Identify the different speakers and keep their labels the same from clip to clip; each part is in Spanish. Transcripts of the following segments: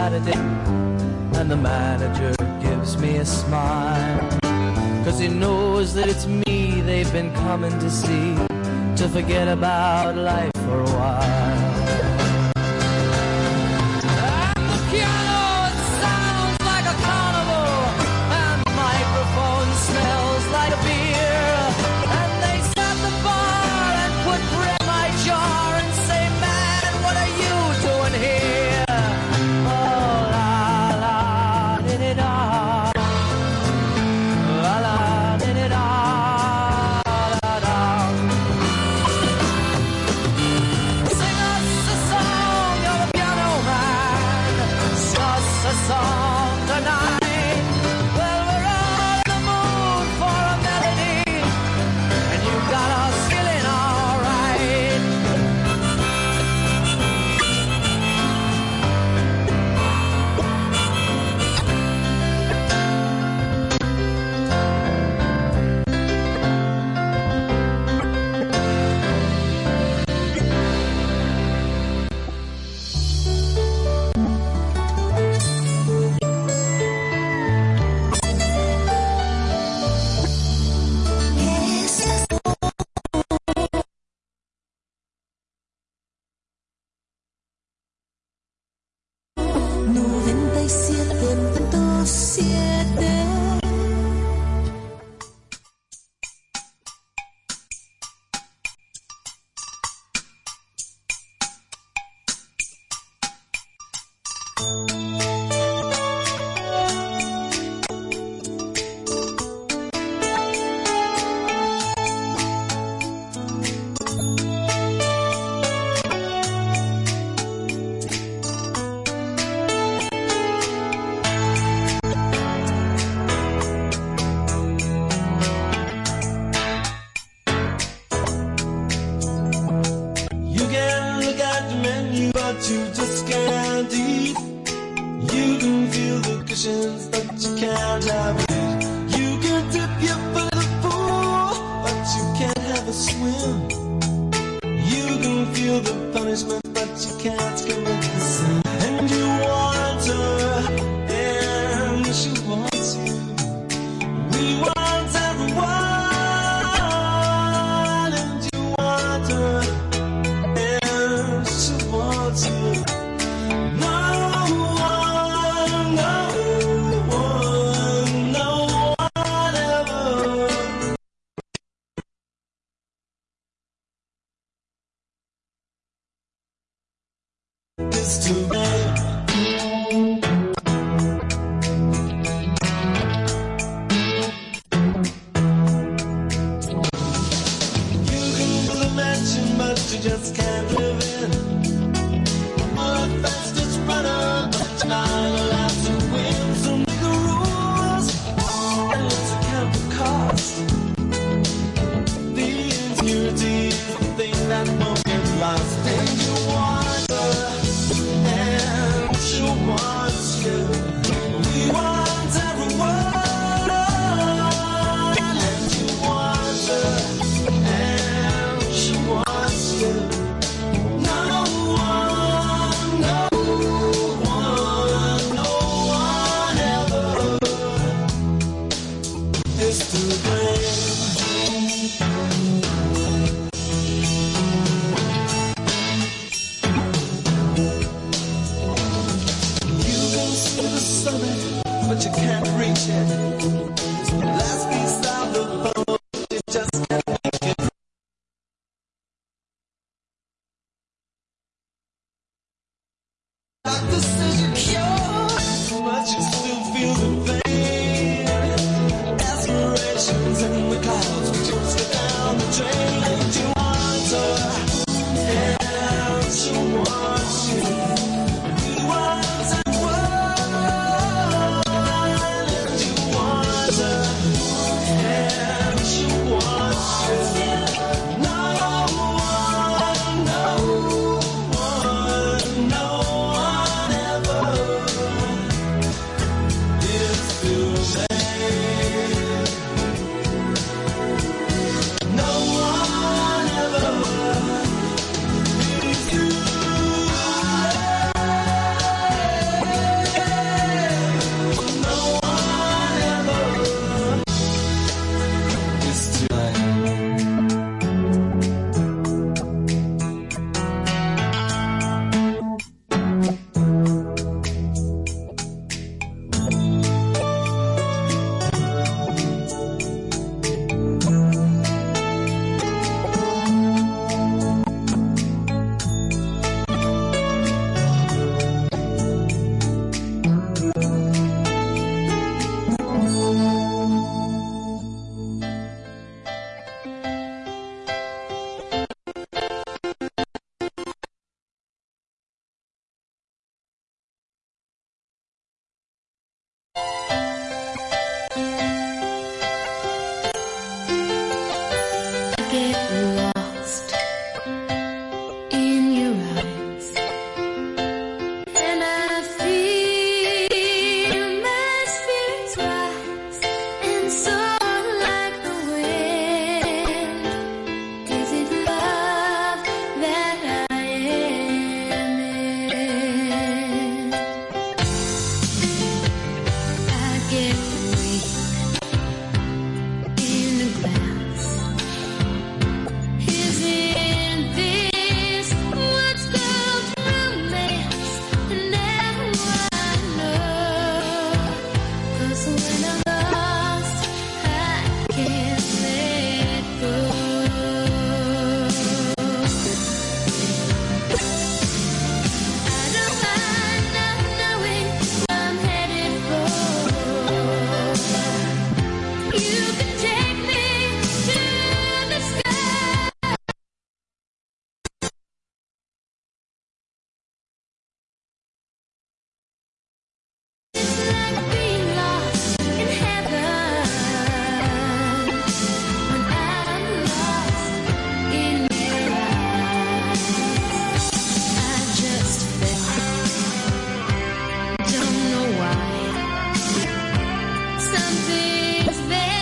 Speaker 1: Saturday and the manager gives me a smile. Cause he knows that it's me they've been coming to see to forget about life for a while.
Speaker 2: Why? Something's there.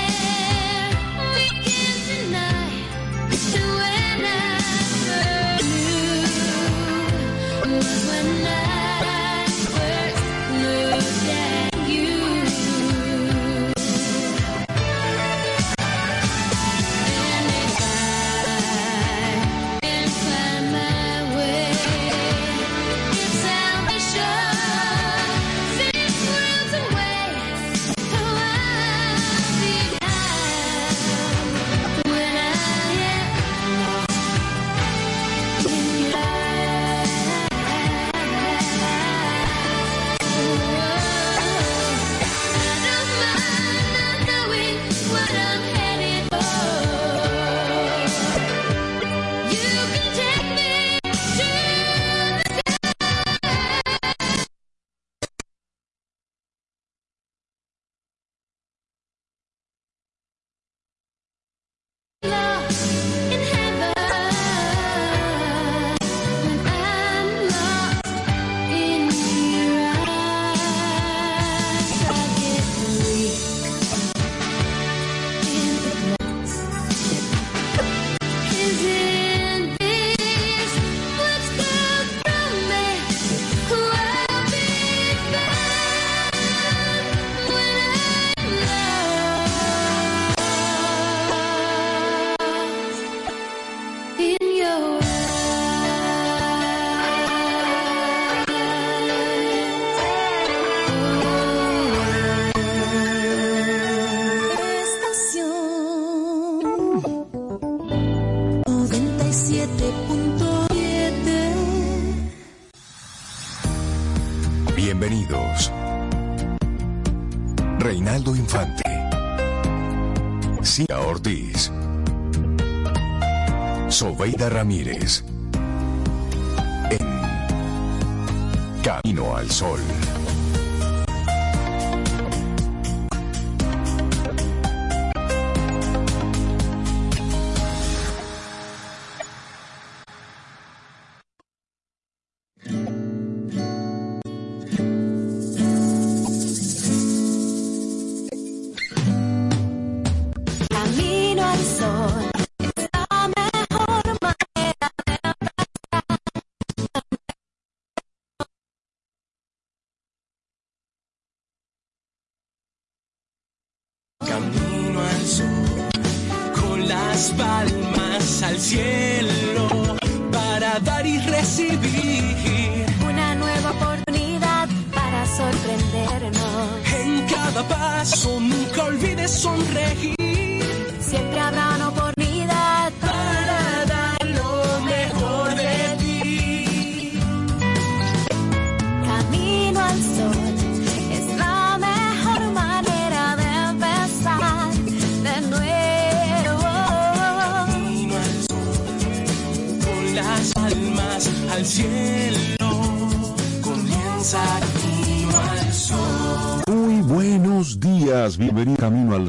Speaker 3: Ramírez.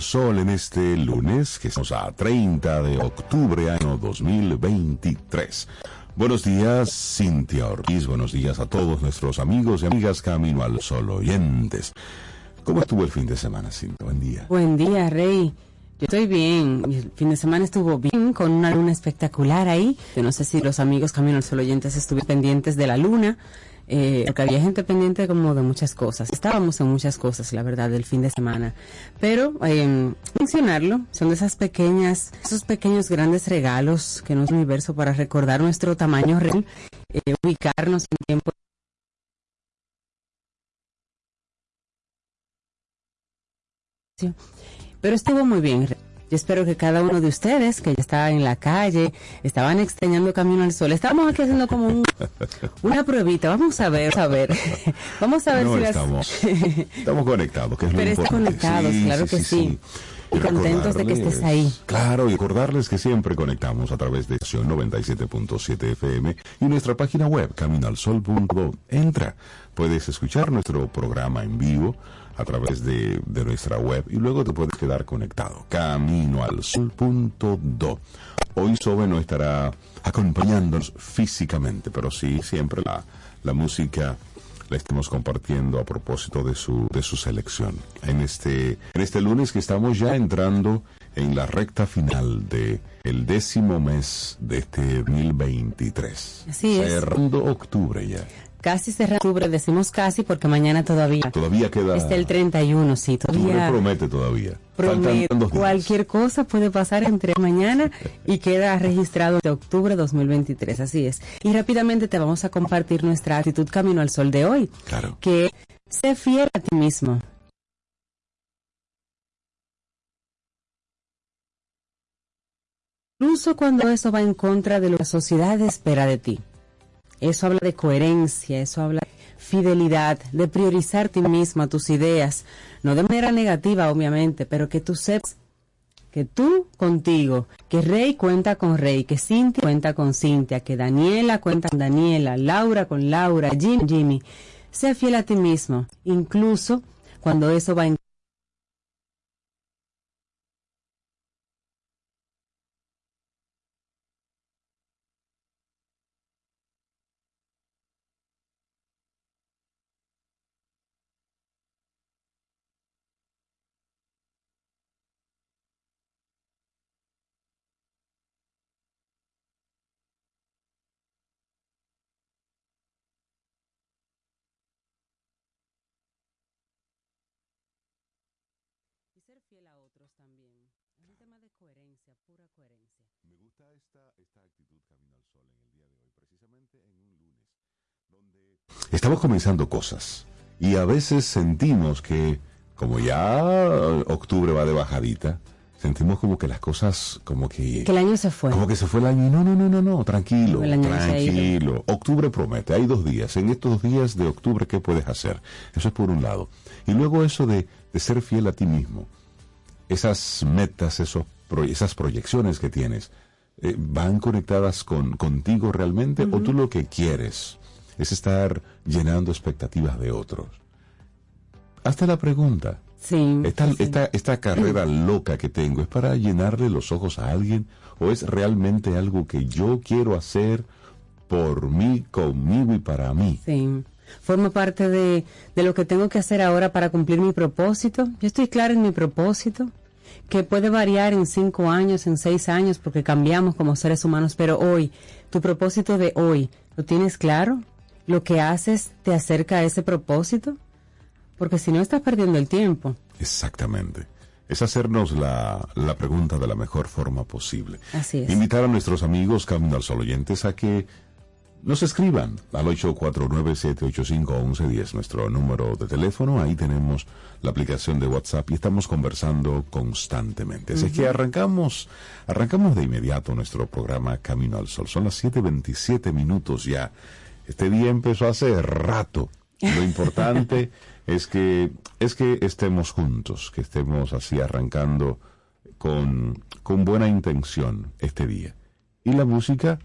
Speaker 3: Sol
Speaker 4: en
Speaker 5: este lunes, que estamos a 30 de octubre, año 2023. Buenos días, Cintia Ortiz, buenos días a todos nuestros amigos y amigas Camino al Sol oyentes. ¿Cómo estuvo el fin de semana, Cintia? Buen día.
Speaker 6: Buen día, Rey. Yo estoy bien. El fin de semana estuvo bien, con una luna espectacular ahí. Yo no sé si los amigos Camino al Sol oyentes estuvieron pendientes de la luna, eh, porque había gente pendiente como de muchas cosas. Estábamos en muchas cosas, la verdad, del fin de semana. Pero eh, mencionarlo, son de esas pequeñas, esos pequeños grandes regalos que nos universo para recordar nuestro tamaño real, eh, ubicarnos en tiempo Pero estuvo muy bien. Yo espero que cada uno de ustedes que ya estaba en la calle, estaban extrañando Camino al Sol. Estábamos aquí haciendo como un, una pruebita. Vamos a ver, a ver. Vamos a ver
Speaker 5: No
Speaker 6: si las...
Speaker 5: estamos, estamos conectados, que es lo
Speaker 6: Pero conectados, claro que sí. Y contentos de que estés ahí.
Speaker 5: Claro, y recordarles que siempre conectamos a través de estación 97.7 FM y nuestra página web, caminalsol.do. Entra, puedes escuchar nuestro programa en vivo a través de, de nuestra web y luego te puedes quedar conectado. Caminoalsol.do. Hoy Sobe no estará acompañándonos físicamente, pero sí siempre la, la música la estemos compartiendo a propósito de su, de su selección. En este, en este lunes que estamos ya entrando en la recta final de el décimo mes de este 2023.
Speaker 6: Así es.
Speaker 5: Cerrando octubre ya.
Speaker 6: Casi cerrando octubre, decimos casi porque mañana todavía.
Speaker 5: Todavía queda...
Speaker 6: Está el 31, sí, todavía.
Speaker 5: promete todavía.
Speaker 6: Promete,
Speaker 5: Faltan dos
Speaker 6: cualquier cosa puede pasar entre mañana y queda registrado de octubre 2023, así es. Y rápidamente te vamos a compartir nuestra actitud camino al sol de hoy,
Speaker 5: Claro.
Speaker 6: que sé fiel a ti mismo. Incluso cuando eso va en contra de lo que la sociedad espera de ti. Eso habla de coherencia, eso habla de fidelidad, de priorizar a ti mismo, a tus ideas, no de manera negativa, obviamente, pero que tú sepas que tú contigo, que Rey cuenta con Rey, que Cintia cuenta con Cintia, que Daniela cuenta con Daniela, Laura con Laura, Jim, Jimmy. Sé fiel a ti mismo, incluso cuando eso va en fiel a otros también. Es un tema de coherencia, pura coherencia.
Speaker 5: Me gusta esta, esta actitud Camino al Sol en el día de hoy, precisamente en un lunes, donde estamos comenzando cosas y a veces sentimos que, como ya octubre va de bajadita, sentimos como que las cosas, como que...
Speaker 6: Que el año se fue.
Speaker 5: Como que se fue el año y no, no, no, no, no, tranquilo,
Speaker 6: El año se ha ido.
Speaker 5: tranquilo. Octubre promete, hay dos días. En estos días de octubre, ¿qué puedes hacer? Eso es por un lado. Y luego eso de, de ser fiel a ti mismo. Esas metas, esos esas proyecciones que tienes, eh, ¿van conectadas con contigo realmente? ¿O tú lo que quieres es estar llenando expectativas de otros? Hazte la pregunta.
Speaker 6: Sí.
Speaker 5: Esta,
Speaker 6: sí.
Speaker 5: esta, esta carrera loca que tengo, ¿es para llenarle los ojos a alguien? ¿O es realmente algo que yo quiero hacer por mí, conmigo y para mí?
Speaker 6: Sí. Forma parte de, de lo que tengo que hacer ahora para cumplir mi propósito. Yo estoy clara en mi propósito, que puede variar en cinco años, en seis años, porque cambiamos como seres humanos, pero hoy, tu propósito de hoy, ¿lo tienes claro? ¿Lo que haces te acerca a ese propósito? Porque si no, estás perdiendo el tiempo.
Speaker 5: Exactamente. Es hacernos la, la pregunta de la mejor forma posible.
Speaker 6: Así es.
Speaker 5: Invitar a nuestros amigos Camino al Sol oyentes a que nos escriban al 849-785-1110, nuestro número de teléfono. Ahí tenemos la aplicación de WhatsApp y estamos conversando constantemente. Así que arrancamos, arrancamos de inmediato nuestro programa Camino al Sol. Son las 7.27 minutos ya. Este día empezó hace rato. Lo importante es que, es que estemos juntos, que estemos así arrancando con, con buena intención este día. Y la música,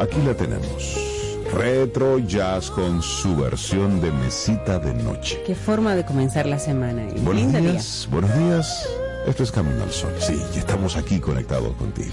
Speaker 5: aquí la tenemos.
Speaker 7: Retro Jazz con su versión de mesita de noche.
Speaker 6: Qué forma de comenzar la semana. y
Speaker 7: Buenos
Speaker 6: lindo día.
Speaker 7: días, buenos días. Esto es Camino al Sol. Sí, y estamos aquí conectados contigo.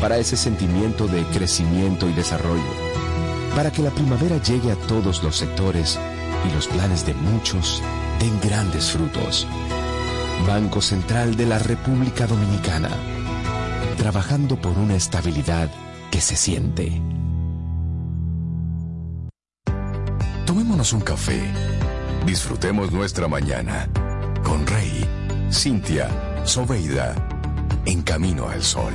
Speaker 8: Para ese sentimiento de crecimiento y desarrollo. Para que la primavera llegue a todos los sectores y los planes de muchos den grandes frutos. Banco Central de la República Dominicana. Trabajando por una estabilidad que se siente.
Speaker 5: Tomémonos un café. Disfrutemos nuestra mañana con Rey, Cintia, Soveida, en Camino al Sol.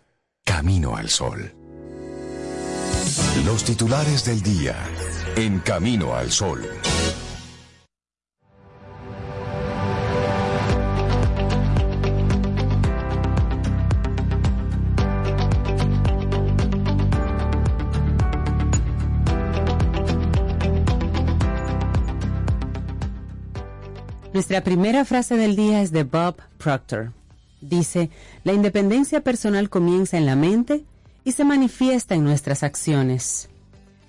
Speaker 8: Camino al Sol. Los titulares del día en Camino al Sol.
Speaker 6: Nuestra primera frase del día es de Bob Proctor. Dice, la independencia personal comienza en la mente y se manifiesta en nuestras acciones.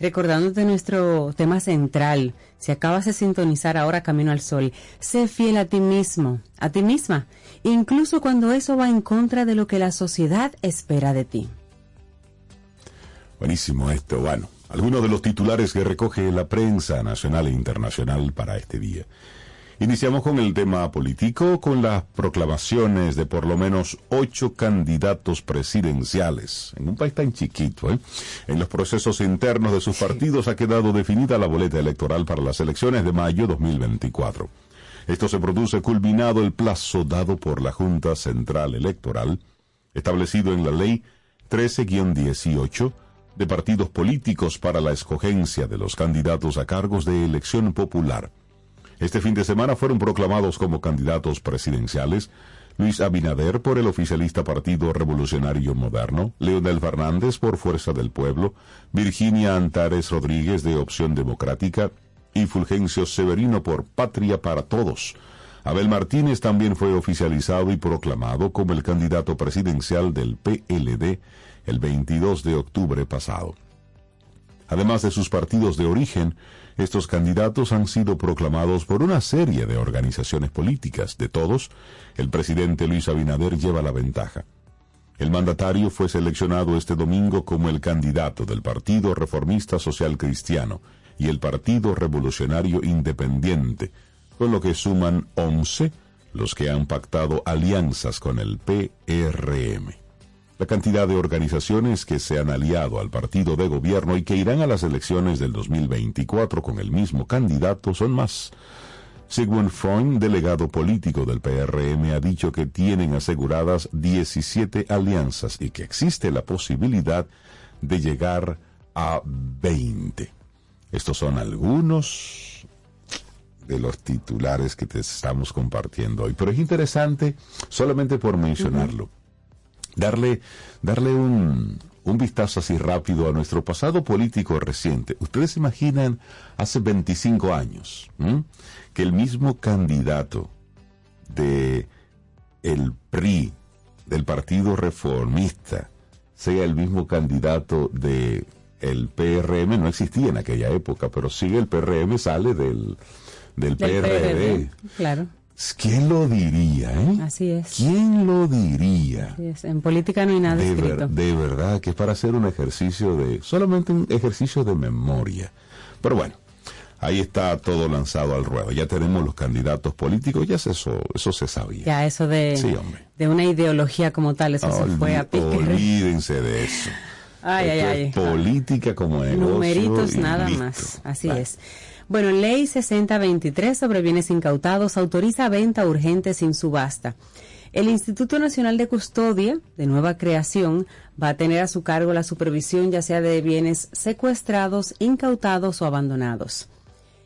Speaker 6: Recordándote nuestro tema central, si acabas de sintonizar ahora Camino al Sol, sé fiel a ti mismo, a ti misma, incluso cuando eso va en contra de lo que la sociedad espera de ti.
Speaker 5: Buenísimo esto, bueno, algunos de los titulares que recoge la prensa nacional e internacional para este día. Iniciamos con el tema político, con las proclamaciones de por lo menos ocho candidatos presidenciales. En un país tan chiquito, ¿eh? En los procesos internos de sus partidos ha quedado definida la boleta electoral para las elecciones de mayo 2024. Esto se produce culminado el plazo dado por la Junta Central Electoral, establecido en la Ley 13-18 de partidos políticos para la escogencia de los candidatos a cargos de elección popular este fin de semana fueron proclamados como candidatos presidenciales Luis Abinader por el oficialista Partido Revolucionario Moderno, Leonel Fernández por Fuerza del Pueblo, Virginia Antares Rodríguez de Opción Democrática y Fulgencio Severino por Patria para Todos. Abel Martínez también fue oficializado y proclamado como el candidato presidencial del PLD el 22 de octubre pasado. Además de sus partidos de origen, estos candidatos han sido proclamados por una serie de organizaciones políticas. De todos, el presidente Luis Abinader lleva la ventaja. El mandatario fue seleccionado este domingo como el candidato del Partido Reformista Social Cristiano y el Partido Revolucionario Independiente, con lo que suman 11 los que han pactado alianzas con el PRM. La cantidad de organizaciones que se han aliado al partido de gobierno y que irán a las elecciones del 2024 con el mismo candidato son más. Sigmund Freund, delegado político del PRM, ha dicho que tienen aseguradas 17 alianzas y que existe la posibilidad de llegar a 20. Estos son algunos de los titulares que te estamos compartiendo hoy. Pero es interesante solamente por mencionarlo darle, darle un, un vistazo así rápido a nuestro pasado político reciente. Ustedes se imaginan hace 25 años que el mismo candidato de el PRI, del Partido Reformista, sea el mismo candidato de el PRM, no existía en aquella época, pero sí el PRM sale del, del, PRD.
Speaker 6: Claro.
Speaker 5: ¿Quién lo diría, eh?
Speaker 6: Así es.
Speaker 5: ¿Quién lo diría?
Speaker 6: En política no hay nada
Speaker 5: de,
Speaker 6: escrito.
Speaker 5: de verdad que es para hacer un ejercicio de, solamente un ejercicio de memoria. Pero bueno, ahí está todo lanzado al ruedo. Ya tenemos los candidatos políticos, ya eso, eso se sabía.
Speaker 6: Ya eso de,
Speaker 5: Sí, hombre.
Speaker 6: de una ideología como tal, eso se fue a pique.
Speaker 5: Olvídense de eso.
Speaker 6: Ay, ay, ay.
Speaker 5: es política como negocio.
Speaker 6: Numeritos nada
Speaker 5: listo.
Speaker 6: más. Así es. Bueno, Ley 6023 sobre bienes incautados autoriza venta urgente sin subasta. El Instituto Nacional de Custodia, de nueva creación, va a tener a su cargo la supervisión ya sea de bienes secuestrados, incautados o abandonados.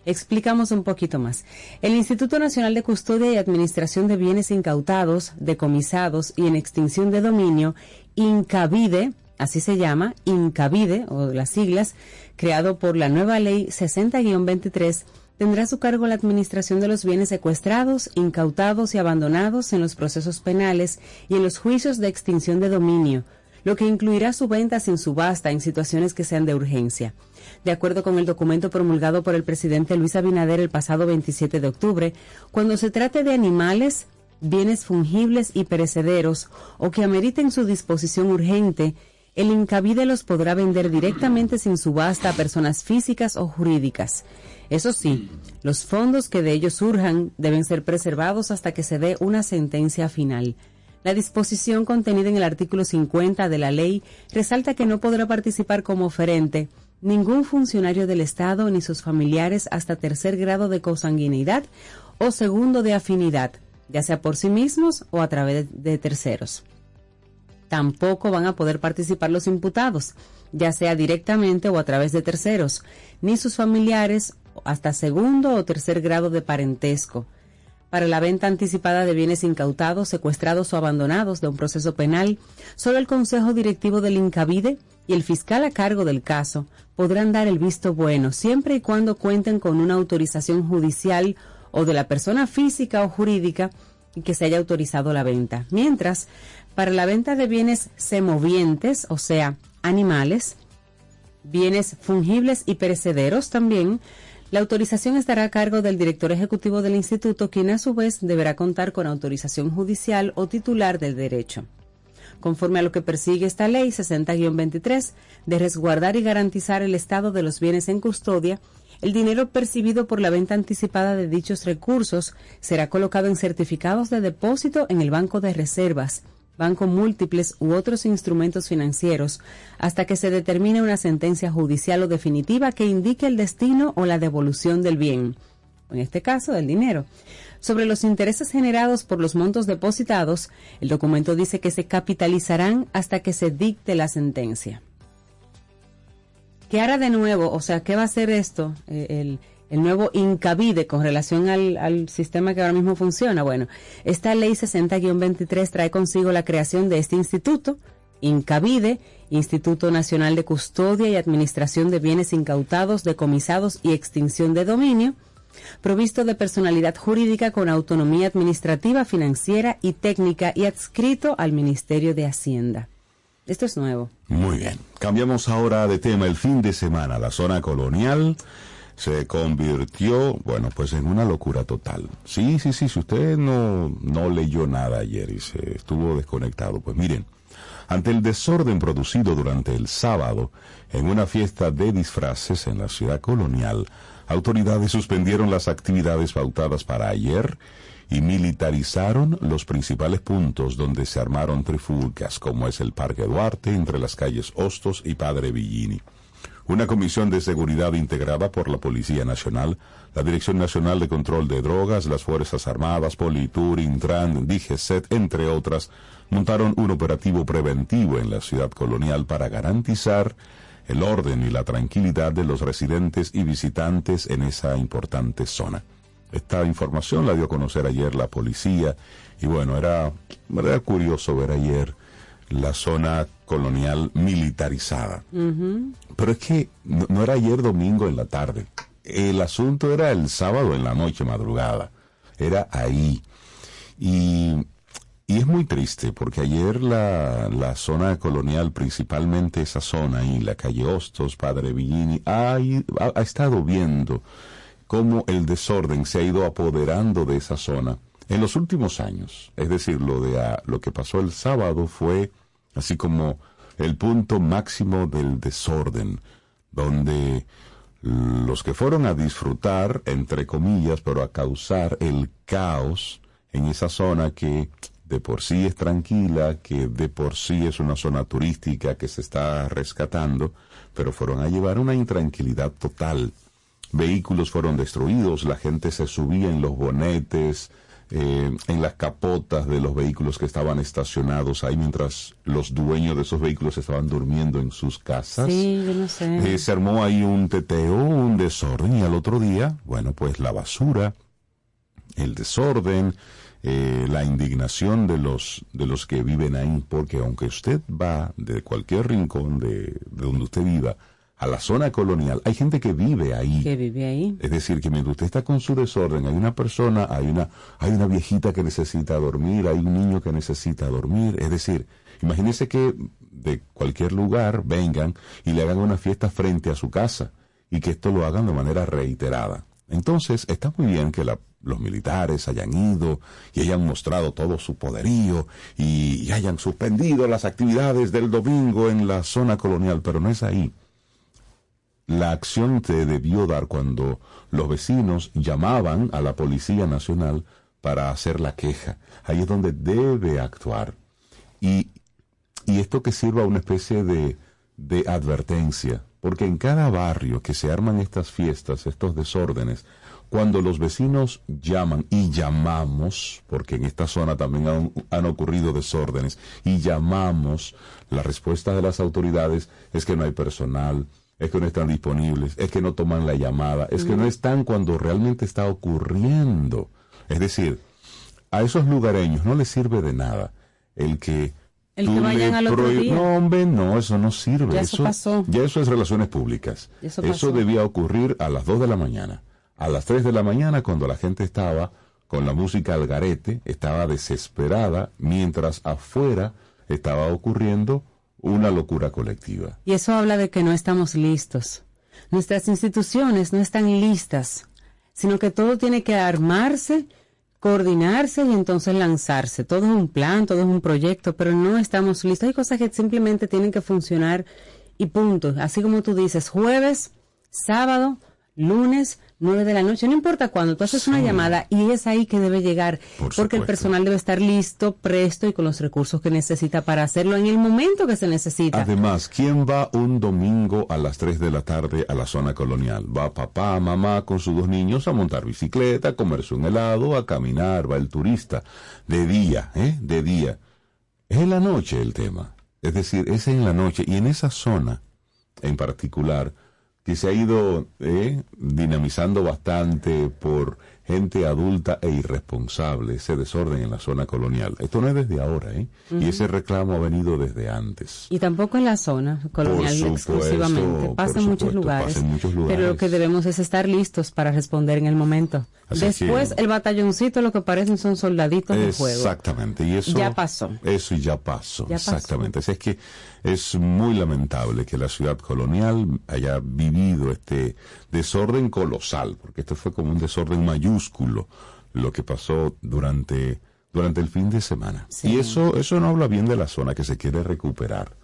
Speaker 6: Explicamos un poquito más. El Instituto Nacional de Custodia y Administración de Bienes Incautados, decomisados y en extinción de dominio, Incavide, así se llama, Incavide, o las siglas, creado por la nueva ley 60-23, tendrá a su cargo la administración de los bienes secuestrados, incautados y abandonados en los procesos penales y en los juicios de extinción de dominio, lo que incluirá su venta sin subasta en situaciones que sean de urgencia. De acuerdo con el documento promulgado por el presidente Luis Abinader el pasado 27 de octubre, cuando se trate de animales, bienes fungibles y perecederos o que ameriten su disposición urgente, el Incavide los podrá vender directamente sin subasta a personas físicas o jurídicas. Eso sí, los fondos que de ellos surjan deben ser preservados hasta que se dé una sentencia final. La disposición contenida en el artículo 50 de la ley resalta que no podrá participar como oferente ningún funcionario del Estado ni sus familiares hasta tercer grado de consanguineidad o segundo de afinidad, ya sea por sí mismos o a través de terceros. Tampoco van a poder participar los imputados, ya sea directamente o a través de terceros, ni sus familiares hasta segundo o tercer grado de parentesco, para la venta anticipada de bienes incautados, secuestrados o abandonados de un proceso penal, solo el Consejo Directivo del Incavide y el fiscal a cargo del caso podrán dar el visto bueno siempre y cuando cuenten con una autorización judicial o de la persona física o jurídica que se haya autorizado la venta. Mientras, para la venta de bienes semovientes, o sea, animales, bienes fungibles y perecederos también, la autorización estará a cargo del director ejecutivo del instituto, quien a su vez deberá contar con autorización judicial o titular del derecho. Conforme a lo que persigue esta ley 60-23 de resguardar y garantizar el estado de los bienes en custodia, el dinero percibido por la venta anticipada de dichos recursos será colocado en certificados de depósito en el Banco de Reservas, banco múltiples u otros instrumentos financieros hasta que se determine una sentencia judicial o definitiva que indique el destino o la devolución del bien, en este caso del dinero. Sobre los intereses generados por los montos depositados, el documento dice que se capitalizarán hasta que se dicte la sentencia. ¿Qué hará de nuevo? O sea, ¿qué va a hacer esto? Eh, el, el nuevo incavide con relación al, sistema que ahora mismo funciona. Bueno, esta ley 60-23 trae consigo la creación de este instituto, Incavide, Instituto Nacional de Custodia y Administración de Bienes Incautados, Decomisados y Extinción de Dominio, provisto de personalidad jurídica con autonomía administrativa, financiera y técnica y adscrito al Ministerio de Hacienda. Esto es nuevo.
Speaker 5: Muy bien. Cambiamos ahora de tema. El fin de semana, la zona colonial se convirtió, bueno, pues en una locura total. Sí, sí, sí, si usted no, no leyó nada ayer y se estuvo desconectado, pues miren, ante el desorden producido durante el sábado en una fiesta de disfraces en la ciudad colonial, autoridades suspendieron las actividades pautadas para ayer y militarizaron los principales puntos donde se armaron trifulcas, como es el Parque Duarte, entre las calles Hostos y Padre Villini. Una comisión de seguridad integrada por la Policía Nacional, la Dirección Nacional de Control de Drogas, las Fuerzas Armadas, Politur, Intran, DGCET, entre otras, montaron un operativo preventivo en la ciudad colonial para garantizar el orden y la tranquilidad de los residentes y visitantes en esa importante zona. Esta información la dio a conocer ayer la policía y bueno, era, era curioso ver ayer la zona colonial militarizada. Pero es que no, era ayer domingo en la tarde. El asunto era el sábado en la noche, madrugada. Era ahí. Y, y es muy triste porque ayer la, la, zona colonial, principalmente esa zona ahí, la calle Hostos, Padre Villini, ha, ha, estado viendo cómo el desorden se ha ido apoderando de esa zona en los últimos años. Es decir, lo, de, lo que pasó el sábado fue así como el punto máximo del desorden, donde los que fueron a disfrutar, entre comillas, pero a causar el caos en esa zona que de por sí es tranquila, que de por sí es una zona turística que se está rescatando, pero fueron a llevar una intranquilidad total. Vehículos fueron destruidos, la gente se subía en los bonetes, eh, en las capotas de los vehículos que estaban estacionados ahí mientras los dueños de esos vehículos estaban durmiendo en sus casas.
Speaker 6: Sí, yo no sé.
Speaker 5: Eh, se armó ahí un teteo, un desorden y al otro día, bueno, pues la basura, el desorden, eh, la indignación de los de los que viven ahí, porque aunque usted va de cualquier rincón de, de donde usted viva a la zona colonial, hay gente que vive ahí.
Speaker 6: Que vive ahí.
Speaker 5: Es decir, que mientras usted está con su desorden, hay una persona, hay una, hay una viejita que necesita dormir, hay un niño que necesita dormir. Es decir, imagínese que de cualquier lugar vengan y le hagan una fiesta frente a su casa y que esto lo hagan de manera reiterada. Entonces, está muy bien que los militares hayan ido y hayan mostrado todo su poderío y, y hayan suspendido las actividades del domingo en la zona colonial, pero no es ahí la acción te debió dar cuando los vecinos llamaban a la Policía Nacional para hacer la queja. Ahí es donde debe actuar. Y, y esto que sirva una especie de, de advertencia, porque en cada barrio que se arman estas fiestas, estos desórdenes, Cuando los vecinos llaman y llamamos, porque en esta zona también han ocurrido desórdenes, y llamamos, la respuesta de las autoridades es que no hay personal, es que no están disponibles, es que no toman la llamada, es que no están cuando realmente está ocurriendo. Es decir, a esos lugareños no les sirve de nada el que
Speaker 6: El que vayan al otro
Speaker 5: prohí-
Speaker 6: día.
Speaker 5: No, hombre, no, eso no sirve.
Speaker 6: Ya eso pasó.
Speaker 5: Ya eso es relaciones públicas.
Speaker 6: Eso pasó.
Speaker 5: debía ocurrir a las 2 de la mañana. A las 3 de la mañana, cuando la gente estaba con la música al garete, estaba desesperada, mientras afuera estaba ocurriendo una locura colectiva.
Speaker 6: Y eso habla de que no estamos listos. Nuestras instituciones no están listas, sino que todo tiene que armarse, coordinarse y entonces lanzarse. Todo es un plan, todo es un proyecto, pero no estamos listos. Hay cosas que simplemente tienen que funcionar y punto. Así como tú dices, jueves, sábado, lunes, nueve de la noche, no importa cuándo, tú haces una llamada y es ahí que debe llegar,
Speaker 5: Por
Speaker 6: porque el personal debe estar listo, presto y con los recursos que necesita para hacerlo en el momento que se necesita.
Speaker 5: Además, ¿quién va un domingo a las 3 de la tarde a la zona colonial? Va papá, mamá con sus dos niños a montar bicicleta, a comerse un helado, a caminar, va el turista. De día, ¿eh? De día. Es en la noche el tema. Es decir, es en la noche. Y en esa zona, en particular, que se ha ido eh, dinamizando bastante por gente adulta e irresponsable, ese desorden en la zona colonial. Esto no es desde ahora, ¿eh? Y ese reclamo ha venido desde antes.
Speaker 6: Y tampoco en la zona colonial
Speaker 5: supuesto,
Speaker 6: exclusivamente. Pasa en muchos lugares.
Speaker 5: pasa en muchos
Speaker 6: Pero lo que debemos es estar listos para responder en el momento.
Speaker 5: Así
Speaker 6: Después,
Speaker 5: que-
Speaker 6: el batalloncito lo que parecen son soldaditos de juego.
Speaker 5: Exactamente, y eso
Speaker 6: Ya pasó.
Speaker 5: Eso ya pasó,
Speaker 6: Ya pasó.
Speaker 5: exactamente. Así es que es muy lamentable que la ciudad colonial haya vivido este desorden colosal, porque esto fue como un desorden mayúsculo lo que pasó durante durante el fin de semana.
Speaker 6: Sí.
Speaker 5: Y eso eso no habla bien de la zona que se quiere recuperar.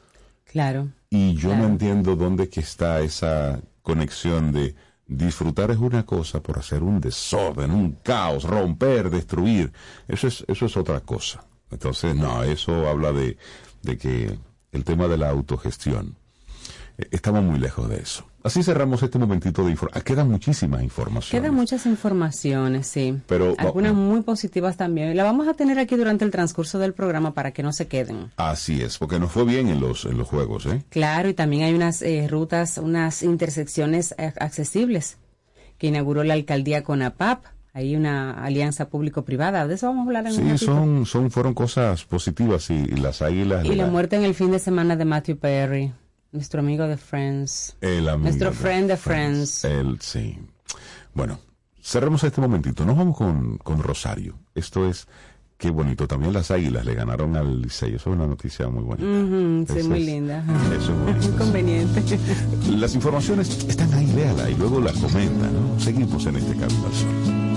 Speaker 6: Claro.
Speaker 5: Y yo no entiendo dónde que está esa conexión de disfrutar es una cosa por hacer un desorden, un caos, romper, destruir. Eso es, eso es otra cosa. Entonces, no, eso habla de, de que el tema de la autogestión. eh, Estamos muy lejos de eso. Así cerramos este momentito de información. Quedan muchísimas informaciones.
Speaker 6: Quedan muchas informaciones, sí.
Speaker 5: Pero-
Speaker 6: Algunas muy positivas también. La vamos a tener aquí durante el transcurso del programa para que no se queden.
Speaker 5: Así es, porque nos fue bien en los, en los juegos, ¿eh?
Speaker 6: Claro, y también hay unas eh, rutas, unas intersecciones eh, accesibles que inauguró la alcaldía con APAP. Hay una alianza público-privada. De eso vamos a hablar en un
Speaker 5: Sí, son, son, fueron cosas positivas y, y las águilas.
Speaker 6: Y la
Speaker 5: la-
Speaker 6: muerte en el fin de semana de Matthew Perry, nuestro amigo de Friends.
Speaker 5: El amigo
Speaker 6: Nuestro
Speaker 5: de
Speaker 6: friend de Friends.
Speaker 5: El, sí. Bueno, cerremos este momentito. Nos vamos con, con Rosario. Esto es, qué bonito. También las águilas le ganaron al Licey. Eso es una noticia muy bonita.
Speaker 6: Ujú, sí,
Speaker 5: Eso
Speaker 6: muy
Speaker 5: es-
Speaker 6: linda.
Speaker 5: Eso es bonito.
Speaker 6: Conveniente.
Speaker 5: Las informaciones están ahí, véala y luego las comenta, ¿no? Seguimos en este camino al sol.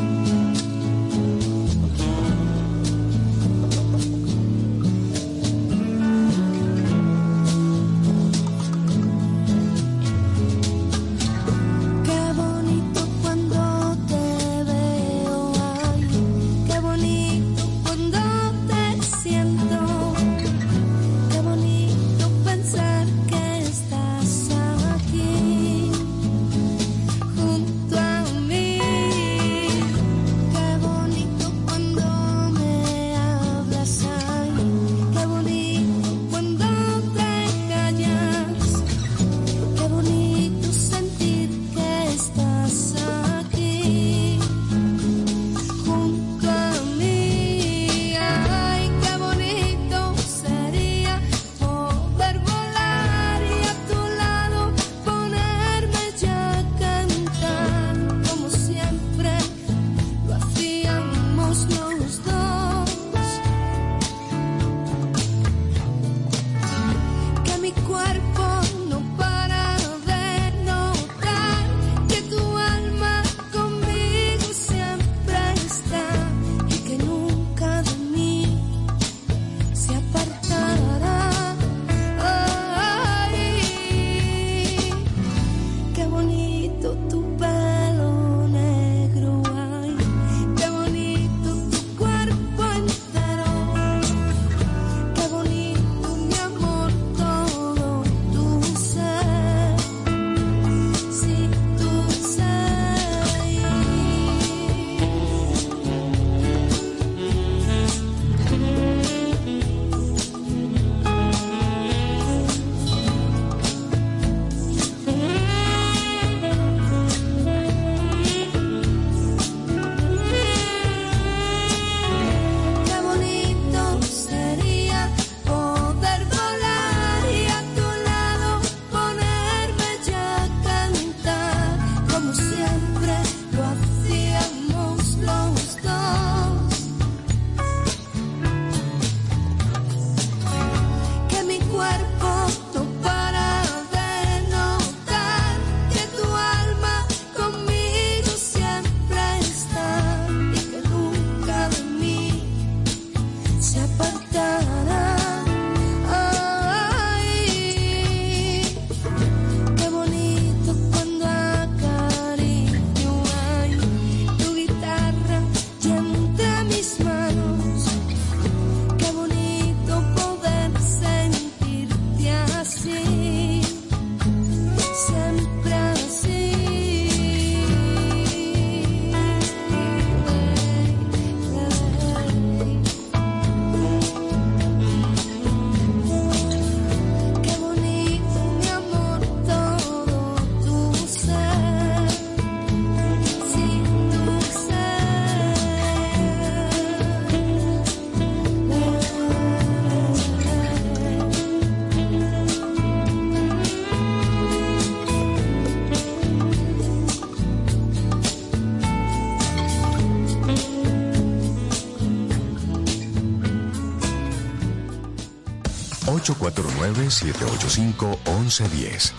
Speaker 8: 849-785-1110.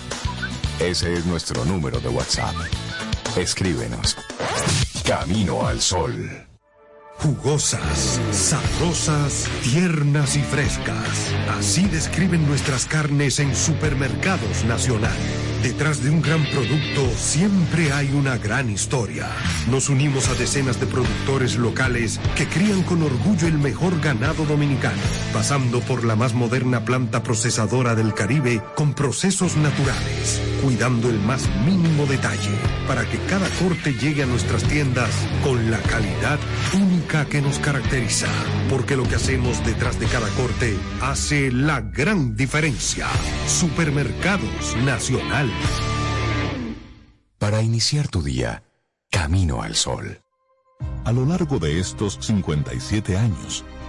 Speaker 8: Ese es nuestro número de WhatsApp. Escríbenos. Camino al Sol.
Speaker 9: Jugosas, sabrosas, tiernas y frescas. Así describen nuestras carnes en Supermercados Nacional. Detrás de un gran producto siempre hay una gran historia. Nos unimos a decenas de productores locales que crían con orgullo el mejor ganado dominicano, pasando por la más moderna planta procesadora del Caribe con procesos naturales, cuidando el más mínimo detalle para que cada corte llegue a nuestras tiendas con la calidad única que nos caracteriza. Porque lo que hacemos detrás de cada corte hace la gran diferencia. Supermercados Nacional.
Speaker 8: Para iniciar tu día, Camino al Sol.
Speaker 10: A lo largo de estos 57 años,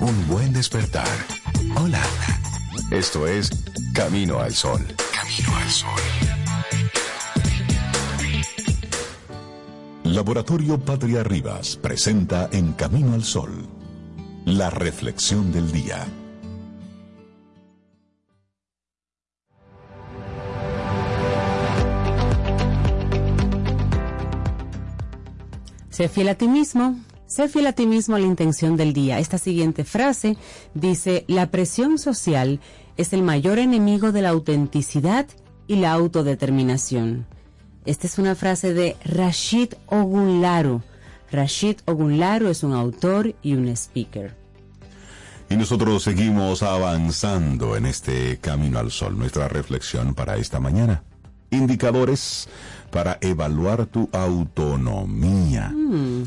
Speaker 8: un buen despertar. Hola. Esto es Camino al Sol. Camino al Sol.
Speaker 10: Laboratorio Patria Rivas presenta En Camino al Sol, la reflexión del día.
Speaker 6: Sé fiel a ti mismo, sé fiel a ti mismo a la intención del día. Esta siguiente frase dice, la presión social es el mayor enemigo de la autenticidad y la autodeterminación. Esta es una frase de Rashid Ogunlaro. Rashid Ogunlaro es un autor y un speaker.
Speaker 5: Y nosotros seguimos avanzando en este camino al sol, nuestra reflexión para esta mañana. Indicadores para evaluar tu autonomía.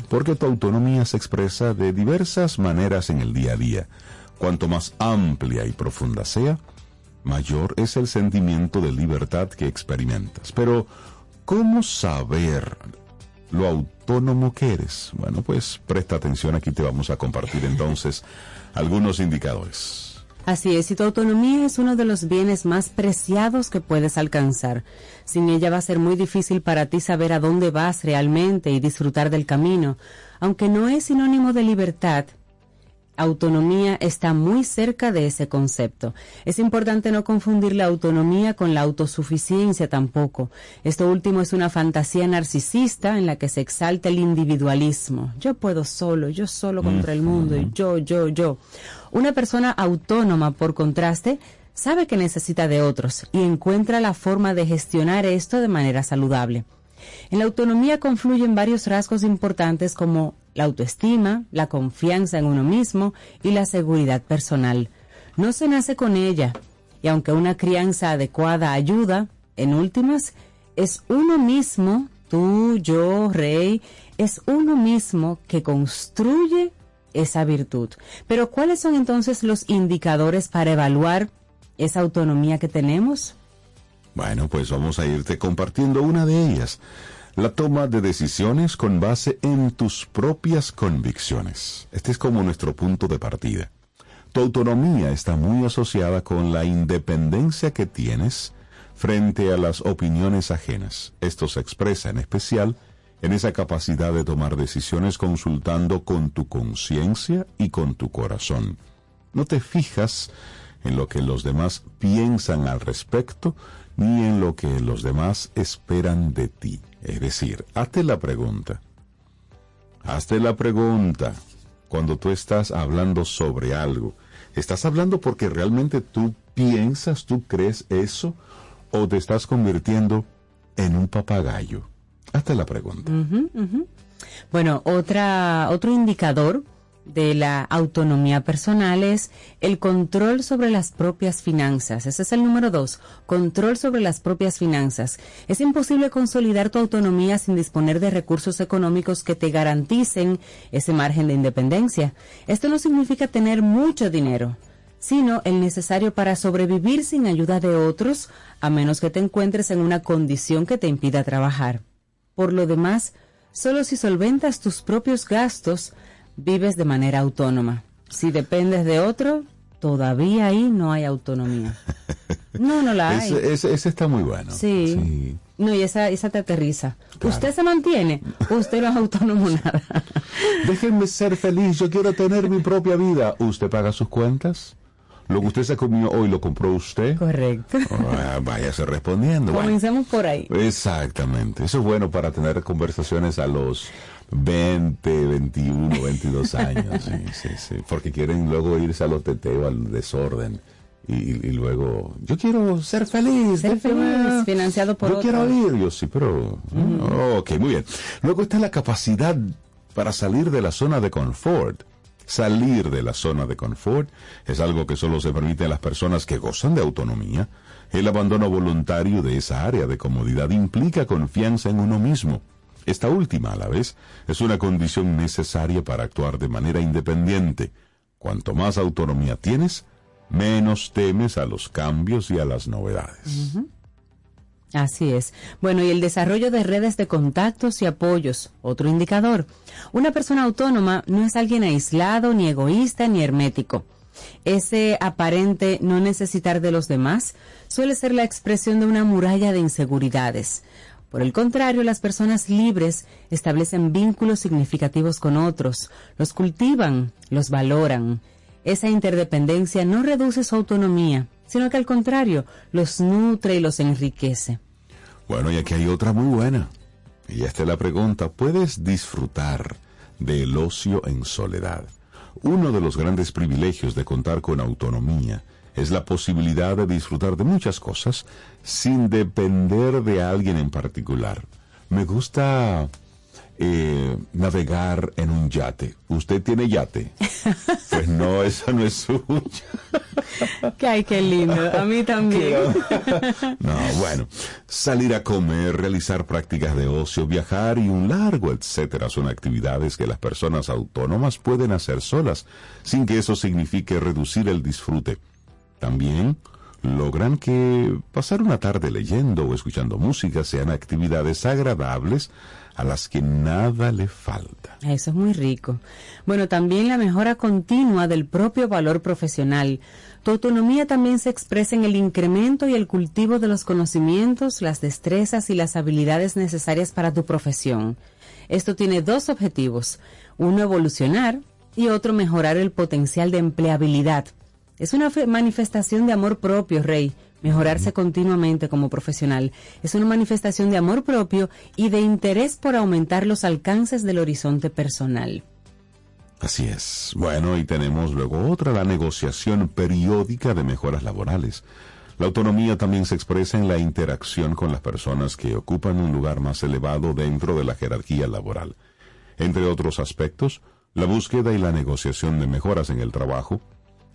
Speaker 5: Porque tu autonomía se expresa de diversas maneras en el día a día. Cuanto más amplia y profunda sea, mayor es el sentimiento de libertad que experimentas. Pero, ¿cómo saber lo autónomo que eres? Bueno, pues presta atención, aquí te vamos a compartir entonces algunos indicadores.
Speaker 6: Así es, y tu autonomía es uno de los bienes más preciados que puedes alcanzar. Sin ella va a ser muy difícil para ti saber a dónde vas realmente y disfrutar del camino. Aunque no es sinónimo de libertad, autonomía está muy cerca de ese concepto. Es importante no confundir la autonomía con la autosuficiencia tampoco. Esto último es una fantasía narcisista en la que se exalta el individualismo. Yo puedo solo, yo solo contra el mundo, y yo, yo, yo. Una persona autónoma, por contraste, sabe que necesita de otros y encuentra la forma de gestionar esto de manera saludable. En la autonomía confluyen varios rasgos importantes como la autoestima, la confianza en uno mismo y la seguridad personal. No se nace con ella, y aunque una crianza adecuada ayuda, en últimas, es uno mismo, tú, yo, rey, es uno mismo que construye esa virtud. Pero ¿cuáles son entonces los indicadores para evaluar esa autonomía que tenemos?
Speaker 5: Bueno, pues vamos a irte compartiendo una de ellas. La toma de decisiones con base en tus propias convicciones. Este es como nuestro punto de partida. Tu autonomía está muy asociada con la independencia que tienes frente a las opiniones ajenas. Esto se expresa en especial en esa capacidad de tomar decisiones consultando con tu conciencia y con tu corazón. No te fijas en lo que los demás piensan al respecto, ni en lo que los demás esperan de ti. Es decir, hazte la pregunta. Hazte la pregunta cuando tú estás hablando sobre algo. ¿Estás hablando porque realmente tú piensas, tú crees eso? ¿O te estás convirtiendo en un papagayo? Hazte la pregunta.
Speaker 6: Bueno, otra, otro indicador de la autonomía personal es el control sobre las propias finanzas. Ese es el número dos, control sobre las propias finanzas. Es imposible consolidar tu autonomía sin disponer de recursos económicos que te garanticen ese margen de independencia. Esto no significa tener mucho dinero. sino el necesario para sobrevivir sin ayuda de otros, a menos que te encuentres en una condición que te impida trabajar. Por lo demás, solo si solventas tus propios gastos, vives de manera autónoma. Si dependes de otro, todavía ahí no hay autonomía. No, no la hay.
Speaker 5: Ese, está muy bueno.
Speaker 6: Sí. No, y esa, esa te aterriza. Usted se mantiene, usted no es autónomo nada.
Speaker 5: Déjenme ser feliz, yo quiero tener mi propia vida. ¿Usted paga sus cuentas? Lo que usted se comió hoy lo compró usted.
Speaker 6: Correcto.
Speaker 5: Ah, váyase respondiendo. Bueno,
Speaker 6: Comencemos por ahí.
Speaker 5: exactamente. Eso es bueno para tener conversaciones a los 20, 21, 22 años. Sí, sí, sí. Porque quieren luego irse a los teteos, al desorden. Y, y luego, yo quiero ser feliz.
Speaker 6: Ser feliz, financiado por
Speaker 5: Yo quiero ir. Yo sí, pero... Ok, muy bien. Luego está la capacidad para salir de la zona de confort. Salir de la zona de confort es algo que solo se permite a las personas que gozan de autonomía. El abandono voluntario de esa área de comodidad implica confianza en uno mismo. Esta última, a la vez, es una condición necesaria para actuar de manera independiente. Cuanto más autonomía tienes, menos temes a los cambios y a las novedades.
Speaker 6: Así es. Bueno, y el desarrollo de redes de contactos y apoyos, otro indicador. Una persona autónoma no es alguien aislado, ni egoísta, ni hermético. Ese aparente no necesitar de los demás suele ser la expresión de una muralla de inseguridades. Por el contrario, las personas libres establecen vínculos significativos con otros, los cultivan, los valoran. Esa interdependencia no reduce su autonomía, sino que al contrario, los nutre y los enriquece.
Speaker 5: Bueno, y aquí hay otra muy buena. Y esta es la pregunta. ¿Puedes disfrutar del ocio en soledad? Uno de los grandes privilegios de contar con autonomía es la posibilidad de disfrutar de muchas cosas sin depender de alguien en particular. Me gusta eh, navegar en un yate. ¿Usted tiene yate? Pues no, esa no es suya.
Speaker 6: Ay, qué lindo. A mí también.
Speaker 5: No, bueno, salir a comer, realizar prácticas de ocio, viajar y un largo etcétera son actividades que las personas autónomas pueden hacer solas, sin que eso signifique reducir el disfrute. También logran que pasar una tarde leyendo o escuchando música sean actividades agradables a las que nada le falta.
Speaker 6: Eso es muy rico. Bueno, también la mejora continua del propio valor profesional. Tu autonomía también se expresa en el incremento y el cultivo de los conocimientos, las destrezas y las habilidades necesarias para tu profesión. Esto tiene dos objetivos. Uno, evolucionar y otro, mejorar el potencial de empleabilidad. Es una fe- manifestación de amor propio, Rey. Mejorarse continuamente como profesional es una manifestación de amor propio y de interés por aumentar los alcances del horizonte personal.
Speaker 5: Así es. Bueno, y tenemos luego otra, la negociación periódica de mejoras laborales. La autonomía también se expresa en la interacción con las personas que ocupan un lugar más elevado dentro de la jerarquía laboral. Entre otros aspectos, la búsqueda y la negociación de mejoras en el trabajo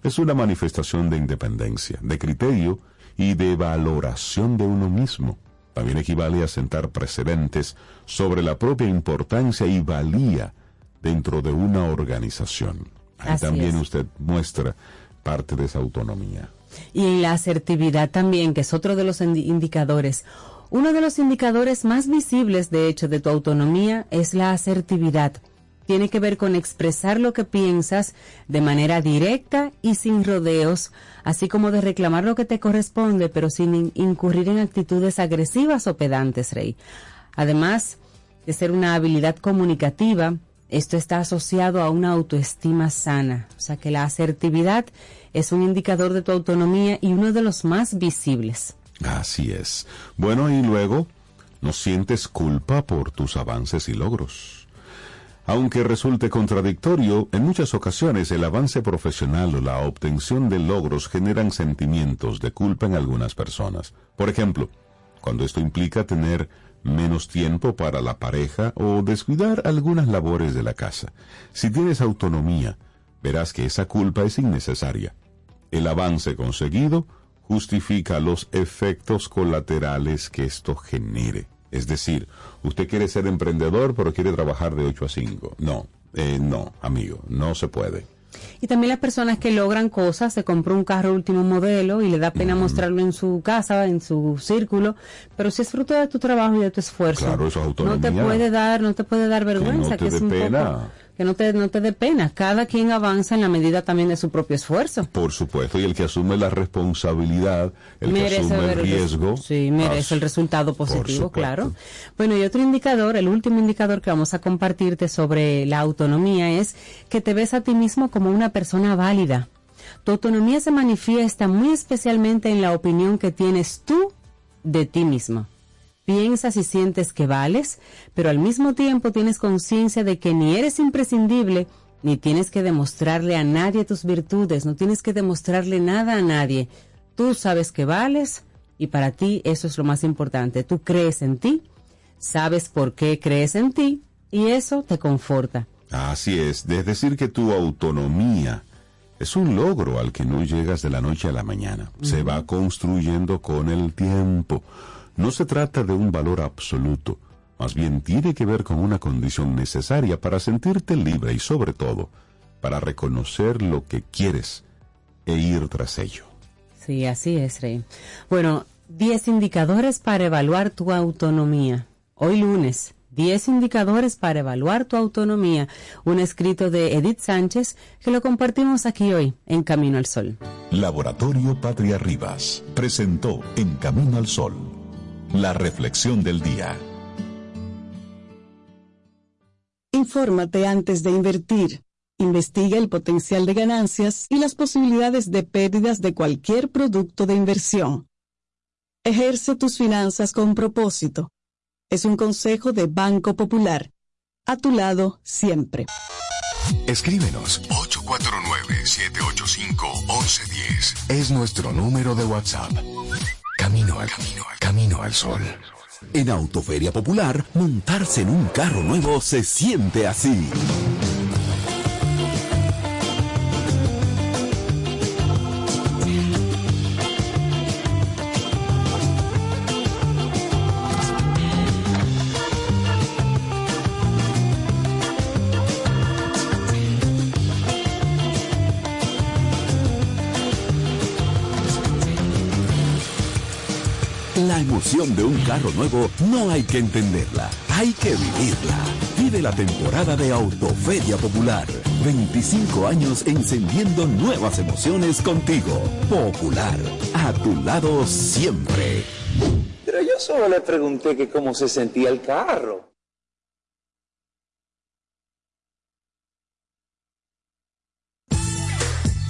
Speaker 5: es una manifestación de independencia, de criterio y de valoración de uno mismo. También equivale a sentar precedentes sobre la propia importancia y valía dentro de una organización. Ahí
Speaker 6: Así
Speaker 5: también
Speaker 6: es.
Speaker 5: usted muestra parte de esa autonomía.
Speaker 6: Y la asertividad también, que es otro de los indi- indicadores. Uno de los indicadores más visibles, de hecho, de tu autonomía es la asertividad. Tiene que ver con expresar lo que piensas de manera directa y sin rodeos, así como de reclamar lo que te corresponde, pero sin in- incurrir en actitudes agresivas o pedantes, Rey. Además de ser una habilidad comunicativa, esto está asociado a una autoestima sana. O sea que la asertividad es un indicador de tu autonomía y uno de los más visibles.
Speaker 5: Así es. Bueno, y luego, no sientes culpa por tus avances y logros. Aunque resulte contradictorio, en muchas ocasiones el avance profesional o la obtención de logros generan sentimientos de culpa en algunas personas. Por ejemplo, cuando esto implica tener menos tiempo para la pareja o descuidar algunas labores de la casa. Si tienes autonomía, verás que esa culpa es innecesaria. El avance conseguido justifica los efectos colaterales que esto genere. Es decir, usted quiere ser emprendedor pero quiere trabajar de 8 a 5. No, eh, no, amigo, no se puede.
Speaker 6: Y también las personas que logran cosas, se compró un carro último modelo y le da pena mostrarlo en su casa, en su círculo, pero si es fruto de tu trabajo y de tu esfuerzo,
Speaker 5: Claro, eso es
Speaker 6: no te puede dar, no te puede dar vergüenza,
Speaker 5: no te
Speaker 6: que, es un
Speaker 5: pena.
Speaker 6: poco que no te no te dé pena. Cada quien avanza en la medida también de su propio esfuerzo.
Speaker 5: Por supuesto, y el que asume la responsabilidad, el que asume el riesgo.
Speaker 6: Sí, merece
Speaker 5: as-
Speaker 6: el resultado positivo, claro. Bueno, y otro indicador, el último indicador que vamos a compartirte sobre la autonomía es que te ves a ti mismo como una persona válida. Tu autonomía se manifiesta muy especialmente en la opinión que tienes tú de ti mismo. Piensas y sientes que vales, pero al mismo tiempo tienes conciencia de que ni eres imprescindible, ni tienes que demostrarle a nadie tus virtudes, no tienes que demostrarle nada a nadie. Tú sabes que vales y para ti eso es lo más importante. Tú crees en ti, sabes por qué crees en ti y eso te conforta.
Speaker 5: Así es, es decir que tu autonomía es un logro al que no llegas de la noche a la mañana. Se va construyendo con el tiempo. No se trata de un valor absoluto, más bien tiene que ver con una condición necesaria para sentirte libre y sobre todo para reconocer lo que quieres e ir tras ello.
Speaker 6: Sí, así es, Rey. Bueno, 10 indicadores para evaluar tu autonomía. Hoy lunes, 10 indicadores para evaluar tu autonomía. Un escrito de Edith Sánchez que lo compartimos aquí hoy en Camino al Sol.
Speaker 10: Laboratorio Patria Rivas presentó En Camino al Sol, la reflexión del día.
Speaker 11: Infórmate antes de invertir. Investiga el potencial de ganancias y las posibilidades de pérdidas de cualquier producto de inversión. Ejerce tus finanzas con propósito. Es un consejo de Banco Popular. A tu lado siempre.
Speaker 8: Escríbenos 849-785-1110. Es nuestro número de WhatsApp. Camino al camino, al camino al sol.
Speaker 12: En Autoferia Popular, montarse en un carro nuevo se siente así. Emoción de un carro nuevo no hay que entenderla, hay que vivirla. Vive la temporada de Autoferia Popular. 25 años encendiendo nuevas emociones contigo. Popular, a tu lado siempre.
Speaker 13: Pero yo solo le pregunté que cómo se sentía el carro.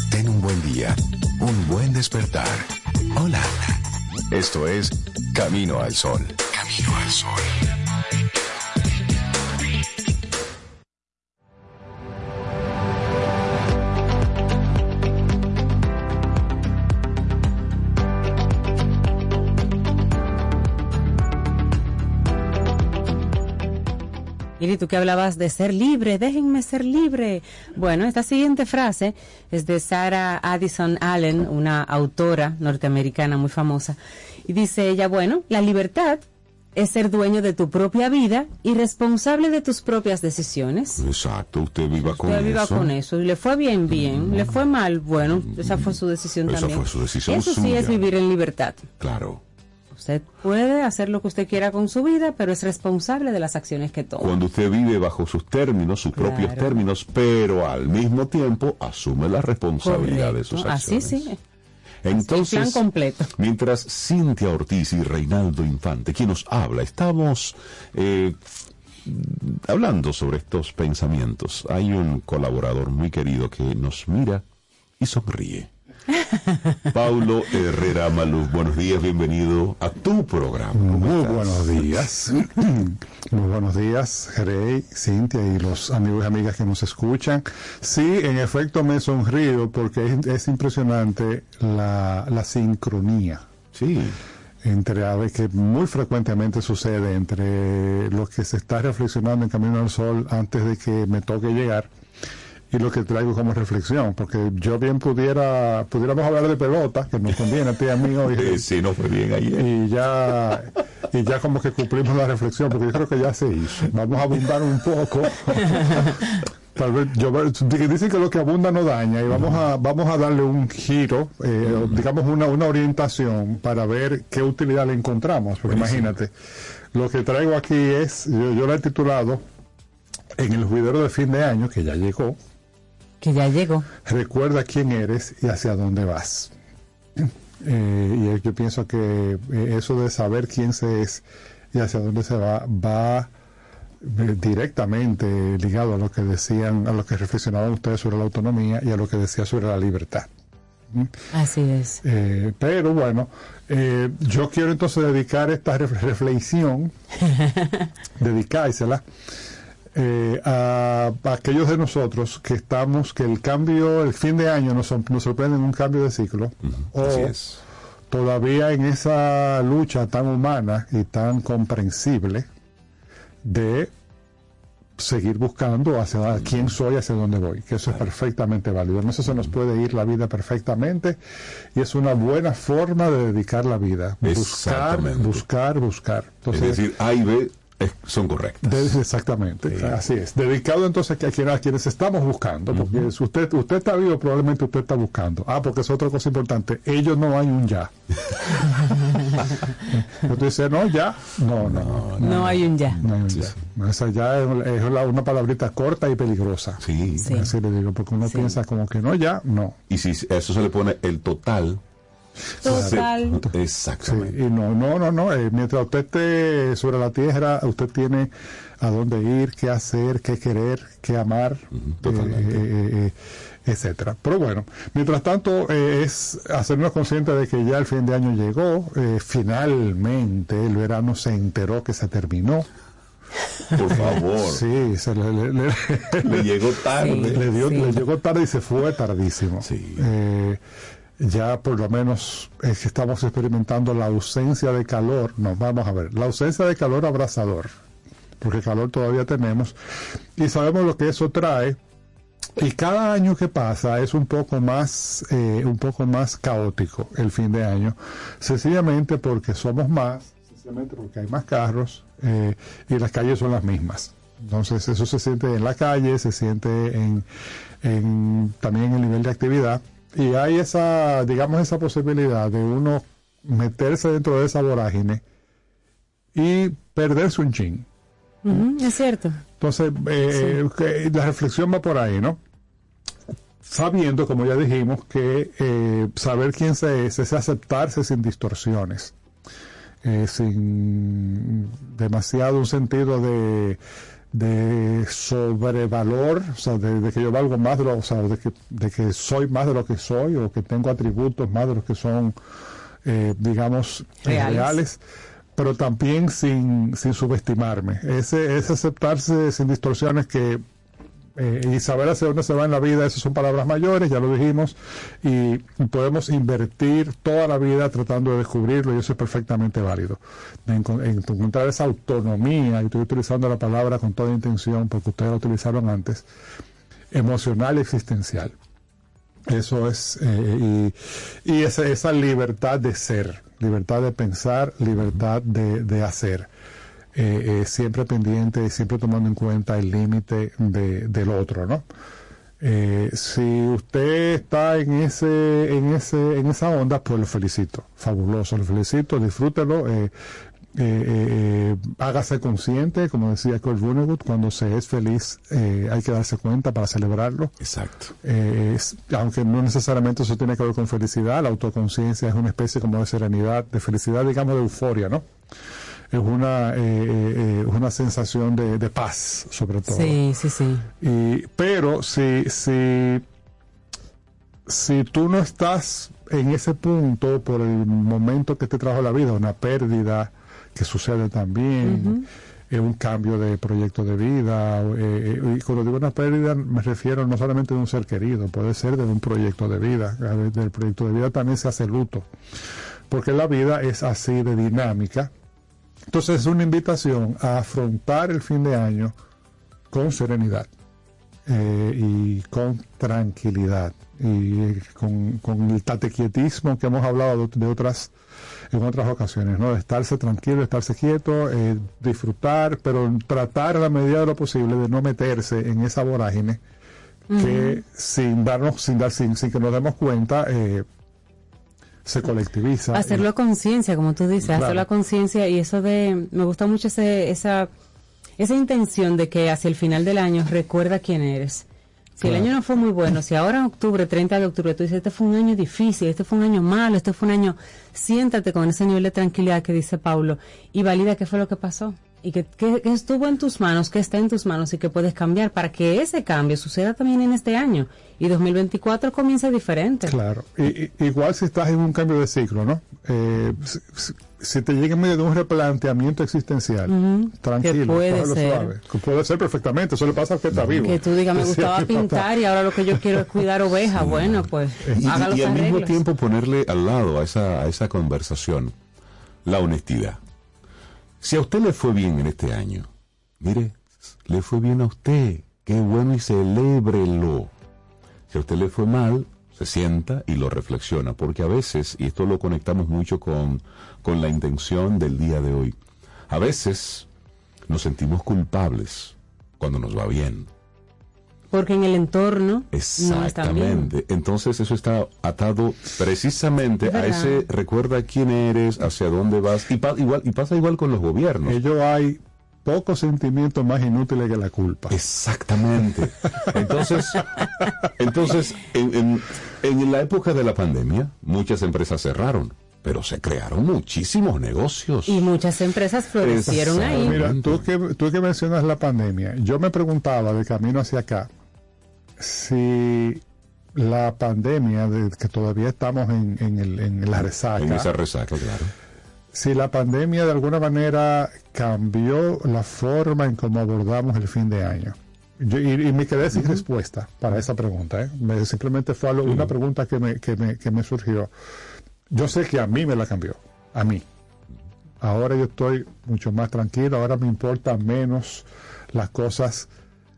Speaker 8: Ten un buen día, un buen despertar. Hola. Esto es Camino al Sol. Camino al Sol.
Speaker 6: Y tú que hablabas de ser libre, déjenme ser libre. Bueno, esta siguiente frase es de Sarah Addison Allen, una autora norteamericana muy famosa. Y dice ella, bueno, la libertad es ser dueño de tu propia vida y responsable de tus propias decisiones.
Speaker 5: Exacto, usted viva con
Speaker 6: Usted viva
Speaker 5: eso.
Speaker 6: con eso. Y le fue bien, bien. Le fue mal, bueno, esa fue su decisión
Speaker 5: Esa
Speaker 6: también.
Speaker 5: fue su decisión
Speaker 6: Eso sí
Speaker 5: suya.
Speaker 6: es vivir en libertad.
Speaker 5: Claro.
Speaker 6: Usted puede hacer lo que usted quiera con su vida, pero es responsable de las acciones que toma.
Speaker 5: Cuando usted vive bajo sus términos, sus propios
Speaker 6: Claro.
Speaker 5: términos, pero al mismo tiempo asume la responsabilidad de sus
Speaker 6: Correcto. Así
Speaker 5: acciones.
Speaker 6: sí.
Speaker 5: Entonces,
Speaker 6: El plan completo.
Speaker 5: mientras Cintia Ortiz y Reinaldo Infante, quien nos habla, estamos eh, hablando sobre estos pensamientos, hay un colaborador muy querido que nos mira y sonríe. Paulo Herrera Maluf, buenos días, bienvenido a tu programa. ¿Cómo
Speaker 14: Muy
Speaker 5: estás?
Speaker 14: buenos días. Muy buenos días, Jerey, Cintia y los amigos y amigas que nos escuchan. Sí, en efecto me sonrío porque es, es impresionante la, la sincronía.
Speaker 5: Sí.
Speaker 14: Entre aves que muy frecuentemente sucede entre lo que se está reflexionando en Camino al Sol antes de que me toque llegar y lo que traigo como reflexión, porque yo bien pudiera, pudiéramos hablar de pelota, que nos conviene a ti y a mí hoy.
Speaker 5: Sí, no fue bien ayer.
Speaker 14: Y ya, y ya como que cumplimos la reflexión, porque yo creo que ya se hizo. Vamos a abundar un poco Tal vez yo, dicen que lo que abunda no daña y vamos a vamos a darle un giro, eh, digamos una, una orientación para ver qué utilidad le encontramos. Porque imagínate, lo que traigo aquí es, yo, yo lo he titulado en el juidero de fin de año, que ya llegó,
Speaker 6: Que ya llegó.
Speaker 14: recuerda quién eres y hacia dónde vas. Eh, y yo pienso que eh, eso de saber quién se es y hacia dónde se va va eh, directamente ligado a lo que decían, a lo que reflexionaban ustedes sobre la autonomía y a lo que decía sobre la libertad.
Speaker 6: Así es.
Speaker 14: Eh, pero bueno, eh, yo quiero entonces dedicar esta ref- reflexión, dedicársela eh, a, a aquellos de nosotros que estamos, que el cambio, el fin de año nos, sor- nos sorprende en un cambio de ciclo, o
Speaker 5: Así es.
Speaker 14: todavía en esa lucha tan humana y tan comprensible de seguir buscando hacia quién soy, hacia dónde voy, que eso es perfectamente válido. En eso se nos puede ir la vida perfectamente y es una buena forma de dedicar la vida. Buscar, buscar, buscar. Entonces,
Speaker 5: es decir, A y B son correctas.
Speaker 14: de- exactamente, así es. Dedicado entonces a, quien- a quienes estamos buscando, porque si usted, usted está vivo, probablemente usted está buscando. Ah, porque es otra cosa importante, ellos no hay un ya. Usted dice, no, ya. No, no.
Speaker 6: No hay un ya.
Speaker 14: No hay un ya. Esa ya es, es la- una palabrita corta y peligrosa.
Speaker 5: Sí.
Speaker 6: Sí.
Speaker 14: Así le digo, porque uno
Speaker 6: Sí.
Speaker 14: piensa como que no, ya, no.
Speaker 5: Y si a eso se le pone el total.
Speaker 6: Total.
Speaker 14: Sí,
Speaker 5: exactamente.
Speaker 14: y no, no, no, no. eh, mientras usted esté sobre la tierra, usted tiene a dónde ir, qué hacer, qué querer, qué amar,
Speaker 5: totalmente.
Speaker 14: eh, eh, etcétera. Pero bueno, mientras tanto eh, es hacernos conscientes de que ya el fin de año llegó, eh, finalmente el verano se enteró que se terminó.
Speaker 5: Por favor.
Speaker 14: Sí, se le, le- le-
Speaker 5: Le llegó tarde.
Speaker 6: Sí.
Speaker 14: le, dio-
Speaker 6: Sí.
Speaker 14: le llegó tarde y se fue tardísimo.
Speaker 5: Sí.
Speaker 14: Eh, ya por lo menos es que estamos experimentando la ausencia de calor. No, vamos a ver, la ausencia de calor abrasador, porque calor todavía tenemos y sabemos lo que eso trae. Y cada año que pasa es un poco más, eh, un poco más caótico el fin de año, sencillamente porque somos más, sencillamente porque hay más carros eh, y las calles son las mismas. Entonces eso se siente en la calle, se siente en, en también en el nivel de actividad y hay esa, digamos, esa posibilidad de uno meterse dentro de esa vorágine y perderse un chin.
Speaker 6: Es cierto.
Speaker 14: Entonces, eh, que la reflexión va por ahí, ¿no? Sabiendo, como ya dijimos, que eh, saber quién se es es aceptarse sin distorsiones, eh, sin demasiado un sentido de, de sobrevalor, o sea, de, de que yo valgo más de lo, o sea, de que, de que soy más de lo que soy, o que tengo atributos más de los que son, eh, digamos,
Speaker 6: Reales.
Speaker 14: reales pero también sin, sin subestimarme. Ese, ese aceptarse sin distorsiones que eh, y saber hacia dónde se va en la vida, esas son palabras mayores, ya lo dijimos, y podemos invertir toda la vida tratando de descubrirlo y eso es perfectamente válido. De encon- en encontrar esa autonomía, y estoy utilizando la palabra con toda intención porque ustedes la utilizaron antes, emocional y existencial. Eso es, eh, y, esa, libertad de ser, libertad de pensar, libertad de hacer. Eh, eh, siempre pendiente y siempre tomando en cuenta el límite de, del otro, ¿no? Eh, si usted está en ese, en ese, en esa onda, pues lo felicito, fabuloso, lo felicito, disfrútelo, eh, eh, hágase consciente, como decía Kurt Vonnegut, cuando se es feliz eh, hay que darse cuenta para celebrarlo.
Speaker 5: Exacto.
Speaker 14: Aunque no necesariamente eso tiene que ver con felicidad, la autoconciencia es una especie como de serenidad, de felicidad, digamos, de euforia, ¿no? Es una, eh, eh, eh, una sensación de, de paz, sobre todo.
Speaker 6: Sí, sí, sí.
Speaker 14: Y, pero si, si, si tú no estás en ese punto por el momento que te trajo la vida, una pérdida que sucede también, eh, un cambio de proyecto de vida, eh, y cuando digo una pérdida me refiero no solamente de un ser querido, puede ser de un proyecto de vida, a veces del proyecto de vida también se hace luto, porque la vida es así de dinámica. Entonces es una invitación a afrontar el fin de año con serenidad eh, y con tranquilidad y con, con el tatequietismo que hemos hablado de, de otras en otras ocasiones, ¿no? De estarse tranquilo, estarse quieto, eh, disfrutar, pero tratar a la medida de lo posible de no meterse en esa vorágine que sin darnos, sin dar, sin, sin que nos demos cuenta, eh, se colectiviza.
Speaker 6: Hacerlo a conciencia, como tú dices,
Speaker 14: Claro.
Speaker 6: hacerlo a conciencia y eso de, me gusta mucho ese, esa, esa intención de que hacia el final del año recuerda quién eres. Si el año no fue muy bueno, si ahora en octubre, 30 de octubre, tú dices, este fue un año difícil, este fue un año malo, este fue un año, siéntate con ese nivel de tranquilidad que dice Paulo y valida qué fue lo que pasó y que, que- que estuvo en tus manos, que está en tus manos y que puedes cambiar para que ese cambio suceda también en este año y 2024 comience diferente.
Speaker 14: Claro, y, y- igual si estás en un cambio de ciclo, ¿no? Eh, si, si- te llega en medio de un replanteamiento existencial,
Speaker 6: Ujú,
Speaker 14: tranquilo,
Speaker 6: que puede
Speaker 14: cógelo
Speaker 6: ser.
Speaker 14: suave, que puede ser perfectamente, eso le pasa al que está vivo.
Speaker 6: Que tú digas, me
Speaker 14: Sí,
Speaker 6: gustaba
Speaker 14: sí,
Speaker 6: pintar y ahora lo que yo quiero es cuidar ovejas. Bueno, pues
Speaker 5: Y,
Speaker 6: haga los
Speaker 5: y al mismo tiempo ponerle al lado a esa, a esa conversación la honestidad. Si a usted le fue bien en este año, mire, le fue bien a usted, qué bueno y celébrelo. Si a usted le fue mal, se sienta y lo reflexiona, porque a veces, y esto lo conectamos mucho con, con la intención del día de hoy, a veces nos sentimos culpables cuando nos va bien.
Speaker 6: Porque en el entorno no está bien.
Speaker 5: Exactamente. Entonces eso está atado precisamente
Speaker 6: Es
Speaker 5: a ese recuerda quién eres, hacia dónde vas y, pa- igual y pasa igual con los gobiernos.
Speaker 14: Ellos hay pocos sentimientos más inútiles que la culpa.
Speaker 5: Exactamente. Entonces, entonces en, en- en la época de la pandemia muchas empresas cerraron, pero se crearon muchísimos negocios.
Speaker 6: Y muchas empresas florecieron ahí.
Speaker 14: Mira, tú que, tú que mencionas la pandemia, yo me preguntaba de camino hacia acá si la pandemia, de que todavía estamos en, en el- en la resaca,
Speaker 5: En esa resaca, claro.
Speaker 14: si la pandemia de alguna manera cambió la forma en cómo abordamos el fin de año. Yo- y, y me quedé sin respuesta para esa pregunta. ¿eh? Me- simplemente fue algo- una pregunta que me, que, me, que me surgió. Yo sé que a mí me la cambió, a mí. Ahora yo estoy mucho más tranquilo, ahora me importan menos las cosas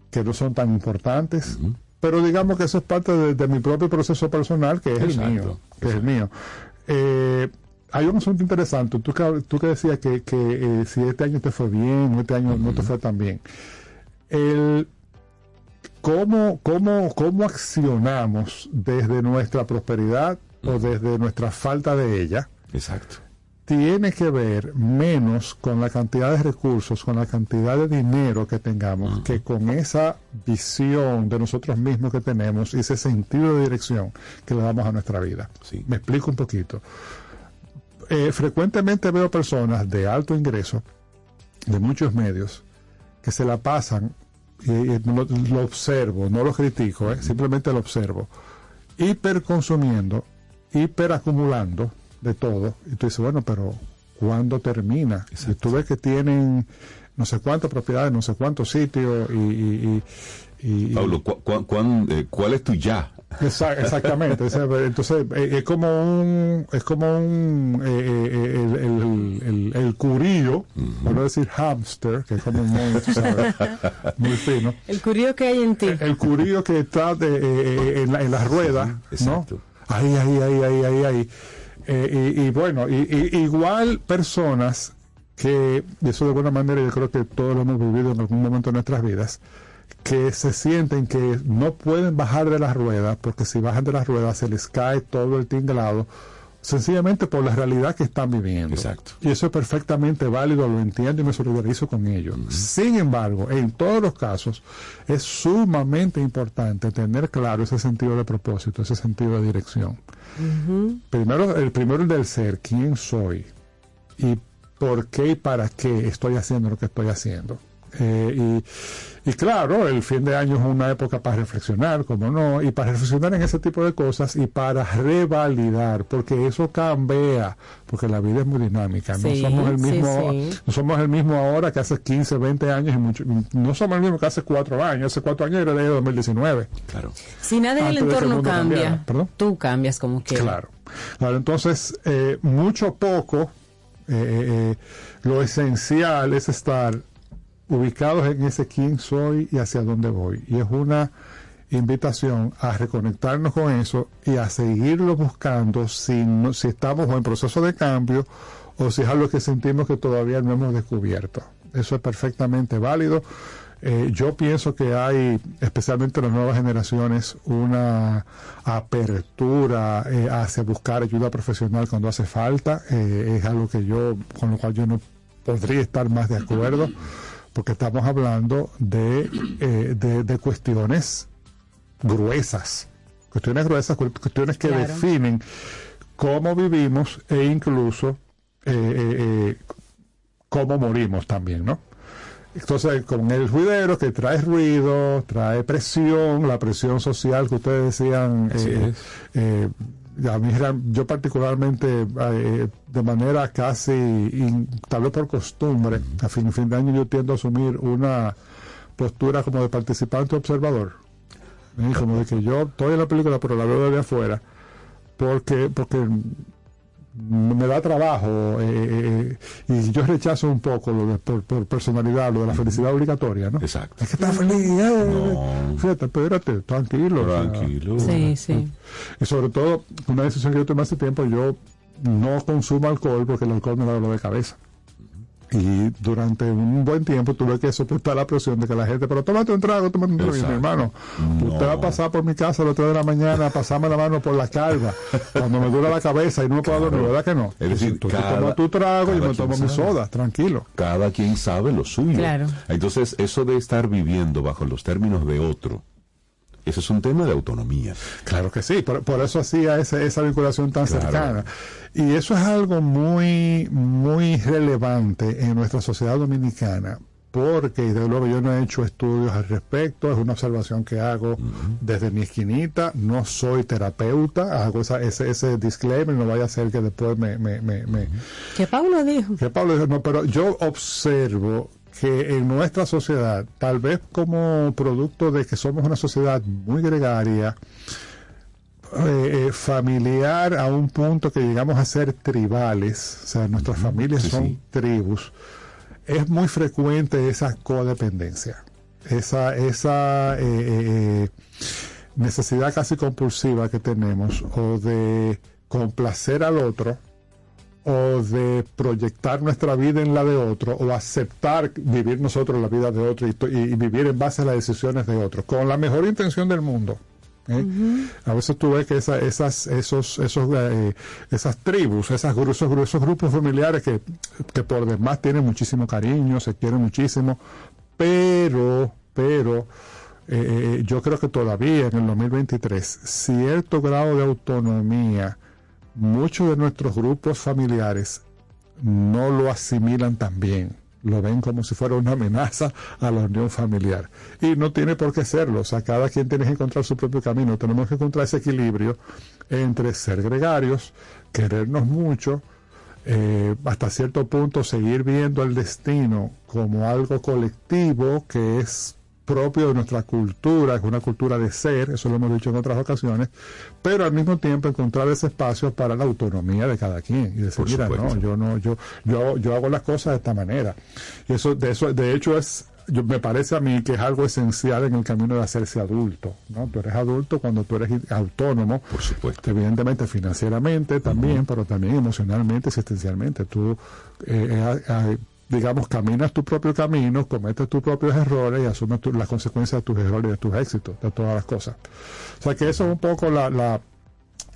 Speaker 14: que no son tan importantes. Pero digamos que eso es parte de, de mi propio proceso personal, que es
Speaker 5: Exacto,
Speaker 14: el mío. Que es el mío. Eh, hay un asunto interesante. Tú que, tú que decías que, que, eh, si este año te fue bien este año no te fue tan bien. El, ¿cómo, cómo, ¿Cómo accionamos desde nuestra prosperidad o desde nuestra falta de ella?
Speaker 5: Exacto.
Speaker 14: Tiene que ver menos con la cantidad de recursos, con la cantidad de dinero que tengamos, que con esa visión de nosotros mismos que tenemos y ese sentido de dirección que le damos a nuestra vida.
Speaker 5: Sí.
Speaker 14: Me explico un poquito. Eh, frecuentemente veo personas de alto ingreso, de muchos medios, que se la pasan, y, y lo, lo observo, no lo critico, eh, simplemente lo observo, hiperconsumiendo, hiperacumulando de todo. Y tú dices, bueno, pero ¿cuándo termina? Y tú ves que tienen no sé cuántas propiedades, no sé cuántos sitios y... y- y- y-
Speaker 5: Pablo, ¿cu- cu- eh, ¿cuál es tu ya?
Speaker 14: Exa- exactamente. Entonces, eh, es como un, es como un, eh, eh, el, el, el, el curillo, por no decir hamster, que es como muy, sabes, muy fino.
Speaker 6: El curio que hay en ti.
Speaker 14: El curillo que está de, eh, en, la, en las ruedas, ¿no?
Speaker 5: exacto.
Speaker 14: Ahí, ahí, ahí, ahí, ahí, ahí. Eh, y, bueno, y, y- igual personas que, y eso de alguna manera yo creo que todos lo hemos vivido en algún momento de nuestras vidas, que se sienten que no pueden bajar de las ruedas, porque si bajan de las ruedas se les cae todo el tinglado, sencillamente por la realidad que están viviendo.
Speaker 5: Exacto.
Speaker 14: Y eso es perfectamente válido, lo entiendo y me solidarizo con ellos. Sin embargo, en todos los casos, es sumamente importante tener claro ese sentido de propósito, ese sentido de dirección. Primero, el primero el del ser, quién soy y por qué y para qué estoy haciendo lo que estoy haciendo. Eh, y, y claro, el fin de año es una época para reflexionar, como no, y para reflexionar en ese tipo de cosas y para revalidar, porque eso cambia, porque la vida es muy dinámica. No somos el mismo,
Speaker 6: sí.
Speaker 14: no somos el mismo ahora que hace 15, 20 años y mucho, no somos el mismo que hace 4 años. Hace 4 años era el año 2019.
Speaker 5: Claro.
Speaker 6: Si nada en el
Speaker 14: que
Speaker 6: entorno cambia, tú cambias como quieras.
Speaker 14: Claro. Claro, entonces, eh, mucho poco, eh, eh, lo esencial es estar ubicados en ese quién soy y hacia dónde voy. Y es una invitación a reconectarnos con eso y a seguirlo buscando si, estamos en proceso de cambio o si es algo que sentimos que todavía no hemos descubierto. Eso es perfectamente válido. Eh, yo pienso que hay, especialmente en las nuevas generaciones, una apertura eh, hacia buscar ayuda profesional cuando hace falta. Eh, es algo que yo, con lo cual yo no podría estar más de acuerdo, porque estamos hablando de, eh, de, de cuestiones gruesas, cuestiones gruesas, cu- cuestiones que
Speaker 6: Claro.
Speaker 14: definen cómo vivimos e incluso eh, eh, cómo morimos también, ¿no? Entonces, con el ruidero que trae ruido, trae presión, la presión social que ustedes decían, eh, eh, a mí, yo particularmente, eh, de manera casi, tal vez por costumbre, a fin, fin de año yo tiendo a asumir una postura como de participante observador. Como de que yo estoy en la película, pero la veo desde afuera, porque, porque me da trabajo eh, eh, y yo rechazo un poco lo de, por, por personalidad, lo de la felicidad obligatoria, ¿no?
Speaker 5: Exacto.
Speaker 14: Es que está feliz, eh, fíjate, espérate, tranquilo. o sea,
Speaker 5: Tranquilo.
Speaker 6: Sí, sí.
Speaker 14: y sobre todo, una decisión que yo tomé hace tiempo, yo no consumo alcohol porque el alcohol me da dolor de cabeza. Y durante un buen tiempo tuve que soportar la presión de que la gente, pero tómate un trago, tómate un trago. Y mi hermano,
Speaker 5: No.
Speaker 14: usted va a pasar por mi casa a las 3 de la mañana, a pasarme la mano por la calva, cuando me duele la cabeza y no me puedo dormir, ¿verdad que no?
Speaker 5: Es decir,
Speaker 14: tú tomas tu trago y me tomo
Speaker 5: quien
Speaker 14: mi
Speaker 5: sabe.
Speaker 14: soda, tranquilo.
Speaker 5: Cada quien sabe lo suyo.
Speaker 6: Claro.
Speaker 5: Entonces, eso de estar viviendo bajo los términos de otro, eso es un tema de autonomía.
Speaker 14: Claro que sí, por, por eso hacía ese- esa vinculación tan
Speaker 5: Claro.
Speaker 14: cercana. Y eso es algo muy, muy relevante en nuestra sociedad dominicana, porque, y desde luego yo no he hecho estudios al respecto, es una observación que hago desde mi esquinita, no soy terapeuta, hago esa- ese, ese disclaimer, no vaya a ser que después me... me, me, me-
Speaker 6: Que Pablo dijo.
Speaker 14: que Pablo dijo, no, pero yo observo que en nuestra sociedad, tal vez como producto de que somos una sociedad muy gregaria, eh, eh, familiar a un punto que llegamos a ser tribales, o sea, nuestras familias
Speaker 5: sí,
Speaker 14: son
Speaker 5: sí.
Speaker 14: tribus, es muy frecuente esa codependencia, esa, esa eh, necesidad casi compulsiva que tenemos o de complacer al otro o de proyectar nuestra vida en la de otro o aceptar vivir nosotros la vida de otro y, vivir en base a las decisiones de otro con la mejor intención del mundo ¿eh? a veces tú ves que esa- esas esos esos eh, esas tribus esas esos, esos grupos familiares que, que por demás tienen muchísimo cariño se quieren muchísimo pero pero eh, eh, yo creo que todavía en el 2023 cierto grado de autonomía muchos de nuestros grupos familiares no lo asimilan tan bien. Lo ven como si fuera una amenaza a la unión familiar. Y no tiene por qué serlo. O sea, cada quien tiene que encontrar su propio camino. Tenemos que encontrar ese equilibrio entre ser gregarios, querernos mucho, eh, hasta cierto punto seguir viendo el destino como algo colectivo que es propio de nuestra cultura, es una cultura de ser, eso lo hemos dicho en otras ocasiones, pero al mismo tiempo encontrar ese espacio para la autonomía de cada quien y decir, mira, no, yo no, yo, yo, yo hago las cosas de esta manera. Y eso, de eso, de hecho es, yo, me parece a mí que es algo esencial en el camino de hacerse adulto, ¿no? Tú eres adulto cuando tú eres autónomo,
Speaker 5: Por supuesto.
Speaker 14: evidentemente financieramente también, pero también emocionalmente, existencialmente. Tú, eh, eh, eh, digamos, caminas tu propio camino, cometes tus propios errores y asumes tu- las consecuencias de tus errores y de tus éxitos, de todas las cosas. O sea que eso es un poco la, la,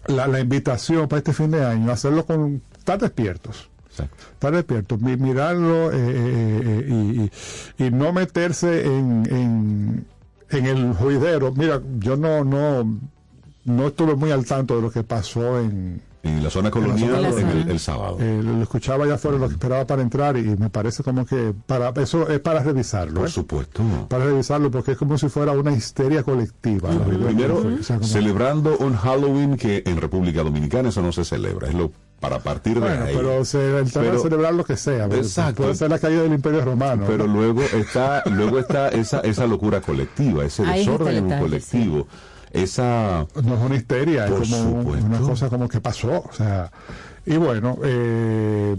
Speaker 14: la, la invitación para este fin de año, hacerlo con, estar despiertos.
Speaker 5: Exacto.
Speaker 14: Estar despiertos, mi- mirarlo eh, eh, eh, y, y- y no meterse en, en, en el juidero. Mira, yo no, no, no estuve muy al tanto de lo que pasó en,
Speaker 5: En la zona colonial,
Speaker 6: zona
Speaker 5: el, el sábado.
Speaker 14: eh, lo escuchaba allá afuera, lo que esperaba para entrar y me parece como que para eso es para revisarlo.
Speaker 5: Por
Speaker 14: ¿eh?
Speaker 5: supuesto.
Speaker 14: Para revisarlo porque es como si fuera una histeria colectiva. la verdad.
Speaker 5: Primero,
Speaker 14: O sea, como-
Speaker 5: celebrando un Halloween que en República Dominicana eso no se celebra. Es lo para partir de
Speaker 14: Bueno,
Speaker 5: ahí.
Speaker 14: pero se,
Speaker 5: Pero-
Speaker 14: es celebrar lo que sea.
Speaker 5: Exacto.
Speaker 14: Puede ser la caída del Imperio Romano.
Speaker 5: Pero
Speaker 14: ¿no?
Speaker 5: luego está, luego está esa, esa locura colectiva, ese
Speaker 6: Ahí
Speaker 5: desorden en un colectivo, esa
Speaker 14: no es una histeria,
Speaker 5: Por
Speaker 14: es como
Speaker 5: supuesto.
Speaker 14: una cosa como que pasó. O sea, y bueno, eh,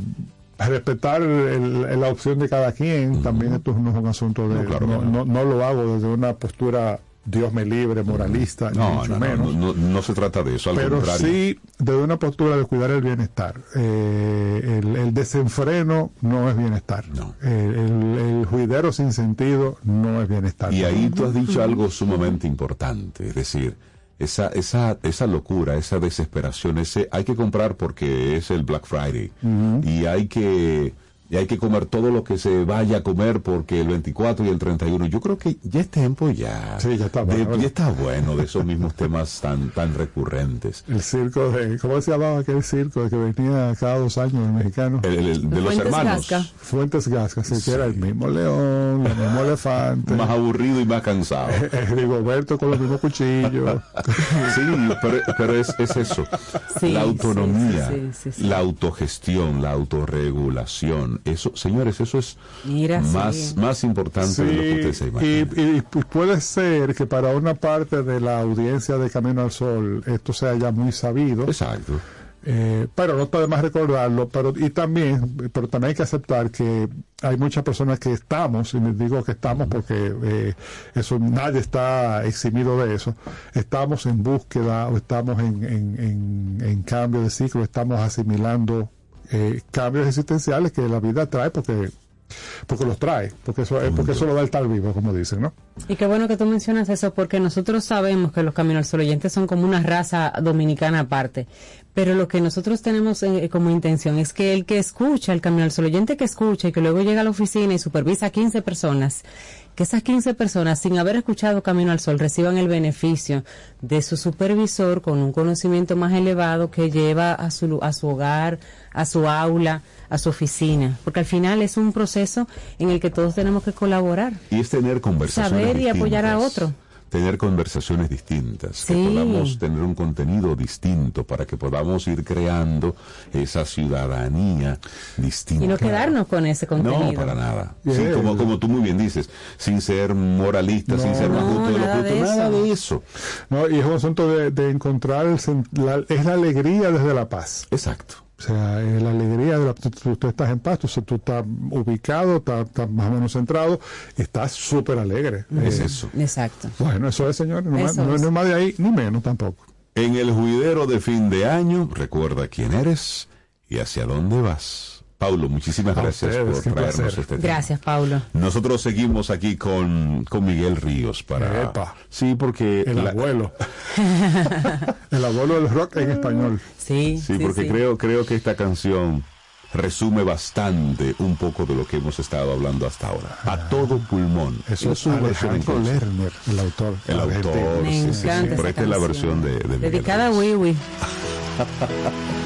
Speaker 14: respetar el- el- la opción de cada quien también esto no es un asunto de.
Speaker 5: Claro
Speaker 14: no.
Speaker 5: no-
Speaker 14: no lo hago desde una postura Dios me libre, moralista,
Speaker 5: No,
Speaker 14: mucho
Speaker 5: no, no,
Speaker 14: menos.
Speaker 5: no, se trata de eso, al
Speaker 14: pero
Speaker 5: contrario.
Speaker 14: sí desde una postura de cuidar el bienestar. Eh, el, el desenfreno no es bienestar. El, el- el juidero sin sentido no es bienestar.
Speaker 5: Y ahí tú has dicho algo sumamente importante, es decir, esa, esa, esa locura, esa desesperación, ese hay que comprar porque es el Black Friday y hay que y hay que comer todo lo que se vaya a comer porque el 24 y el 31, yo creo que ya es tiempo ya.
Speaker 14: Sí, ya está
Speaker 5: de-
Speaker 14: bueno.
Speaker 5: ya está bueno de esos mismos temas tan tan recurrentes.
Speaker 14: El circo de, ¿cómo se llamaba aquel circo de que venía cada dos años el mexicano?
Speaker 5: El- el- el de los Fuentes hermanos. Gasca.
Speaker 14: Fuentes Gasca, sí, que era el mismo león, el mismo elefante.
Speaker 5: Más aburrido y más cansado.
Speaker 14: Rigoberto con los mismos cuchillos.
Speaker 5: Sí, pero, pero es, es eso.
Speaker 14: Sí,
Speaker 5: la autonomía,
Speaker 6: sí, sí, sí, sí.
Speaker 5: la autogestión, la autorregulación. Eso, señores, eso es
Speaker 6: Mira,
Speaker 5: más,
Speaker 6: sí.
Speaker 5: más importante de lo que ustedes se
Speaker 14: y,
Speaker 5: imaginan.
Speaker 14: y pu- puede ser que para una parte de la audiencia de Camino al Sol esto sea ya muy sabido.
Speaker 5: Exacto.
Speaker 14: Eh, pero no está de más recordarlo, pero y también, pero también hay que aceptar que hay muchas personas que estamos, y les digo que estamos porque eh, eso nadie está eximido de eso, estamos en búsqueda o estamos en, en, en- en cambio de ciclo, estamos asimilando eh, cambios existenciales que la vida trae porque porque los trae, porque eso, es porque eso lo da el tal vivo, como dicen, ¿no?
Speaker 6: Y qué bueno que tú mencionas eso, porque nosotros sabemos que los Caminos al Sol son como una raza dominicana aparte. Pero lo que nosotros tenemos eh, como intención es que el que escucha, el Camino al Sol oyente que escucha y que luego llega a la oficina y supervisa a 15 personas, que esas 15 personas, sin haber escuchado Camino al Sol, reciban el beneficio de su supervisor con un conocimiento más elevado que lleva a su, a su hogar, a su aula, a su oficina. Porque al final es un proceso en el que todos tenemos que colaborar.
Speaker 5: Y es tener conversaciones
Speaker 6: Saber y apoyar a otro.
Speaker 5: Tener conversaciones distintas, que podamos tener un contenido distinto para que podamos ir creando esa ciudadanía distinta.
Speaker 6: Y no quedarnos con ese contenido.
Speaker 5: No, para nada. Sí, como, como tú muy bien dices, sin ser moralista, sin ser más
Speaker 14: No,
Speaker 5: justo de lo
Speaker 6: nada
Speaker 5: justo,
Speaker 6: de
Speaker 5: nada
Speaker 6: eso.
Speaker 5: de eso.
Speaker 14: No, y es un asunto de, de encontrar, el sen- la- es la alegría desde la paz.
Speaker 5: Exacto.
Speaker 14: O sea, es la alegría de la, tú, tú- tú estás en paz, tú, tú estás ubicado, estás, estás más o menos centrado, estás súper alegre.
Speaker 5: Es
Speaker 14: Eh,
Speaker 5: eso.
Speaker 6: Exacto.
Speaker 14: Bueno, eso es, señores, no,
Speaker 6: Eso
Speaker 14: no,
Speaker 6: es.
Speaker 14: no es más de ahí, ni menos tampoco.
Speaker 5: En el juidero de fin de año, recuerda quién eres y hacia dónde vas. Paulo, muchísimas
Speaker 14: A
Speaker 5: gracias
Speaker 14: ustedes,
Speaker 5: por traernos
Speaker 14: placer.
Speaker 5: este tema.
Speaker 6: Gracias, Paulo.
Speaker 5: Nosotros seguimos aquí con, con Miguel Ríos para...
Speaker 14: Epa.
Speaker 5: Sí, porque...
Speaker 14: El
Speaker 5: la-
Speaker 14: abuelo. el abuelo del rock en español.
Speaker 6: Sí,
Speaker 5: Sí, porque
Speaker 6: sí.
Speaker 5: Creo, creo que esta canción resume bastante un poco de lo que hemos estado hablando hasta ahora. A todo pulmón.
Speaker 14: Eso es
Speaker 5: su versión.
Speaker 14: Lerner, el autor.
Speaker 5: El autor, sí, sí, sí. Pero esta es la versión de, de
Speaker 6: Dedicada a. Wiwi.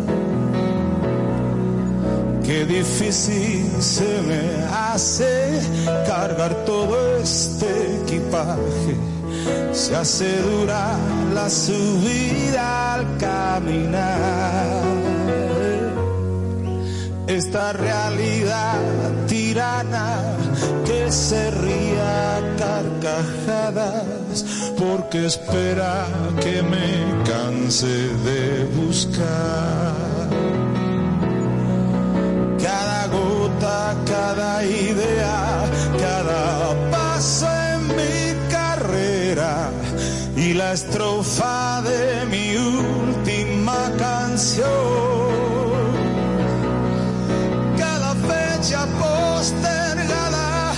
Speaker 15: Qué difícil se me hace cargar todo este equipaje. Se hace dura la subida al caminar. Esta realidad tirana que se ría a carcajadas porque espera que me canse de buscar cada idea, cada paso en mi carrera y la estrofa de mi última canción. Cada fecha postergada,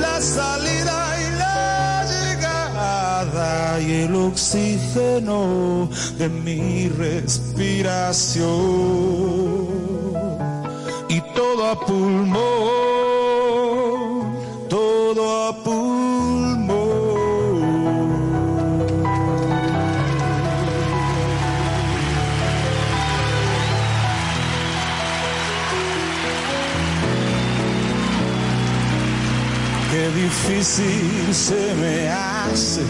Speaker 15: la salida y la llegada y el oxígeno de mi respiración todo a pulmón, todo a pulmón. Qué difícil se me hace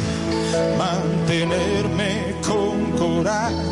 Speaker 15: mantenerme con coraje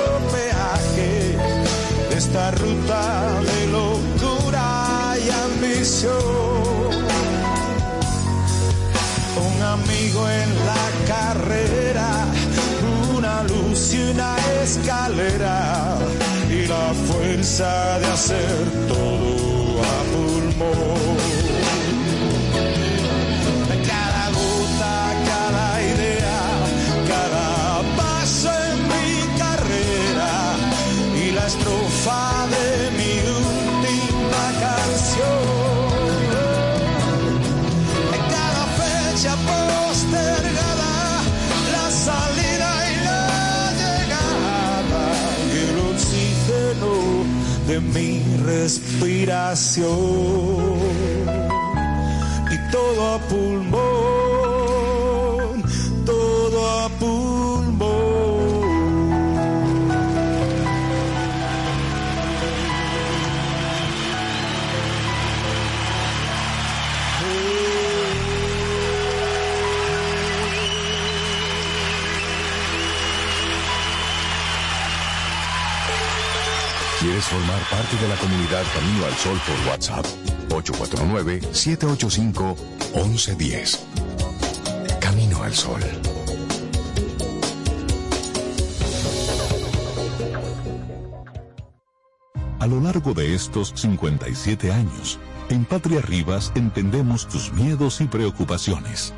Speaker 15: esta ruta de locura y ambición. Un amigo en la carrera, una luz y una escalera y la fuerza de hacer todo a pulmón. Mi respiración. Y todo a pulmón,
Speaker 8: ¿Quieres formar parte de la comunidad Camino al Sol por WhatsApp? 849-785-1110. Camino al Sol.
Speaker 10: A lo largo de estos 57 años, en Patria Rivas entendemos tus miedos y preocupaciones.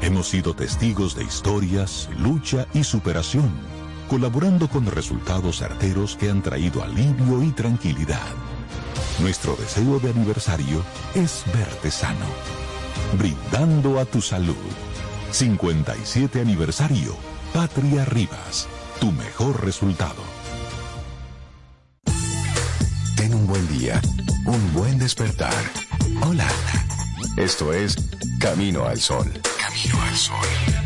Speaker 10: Hemos sido testigos de historias, lucha y superación, colaborando con resultados certeros que han traído alivio y tranquilidad. Nuestro deseo de aniversario es verte sano, brindando a tu salud. 57 aniversario, Patria Rivas, tu mejor resultado.
Speaker 8: Ten un buen día, un buen despertar. Hola. Esto es Camino al Sol. Camino al Sol.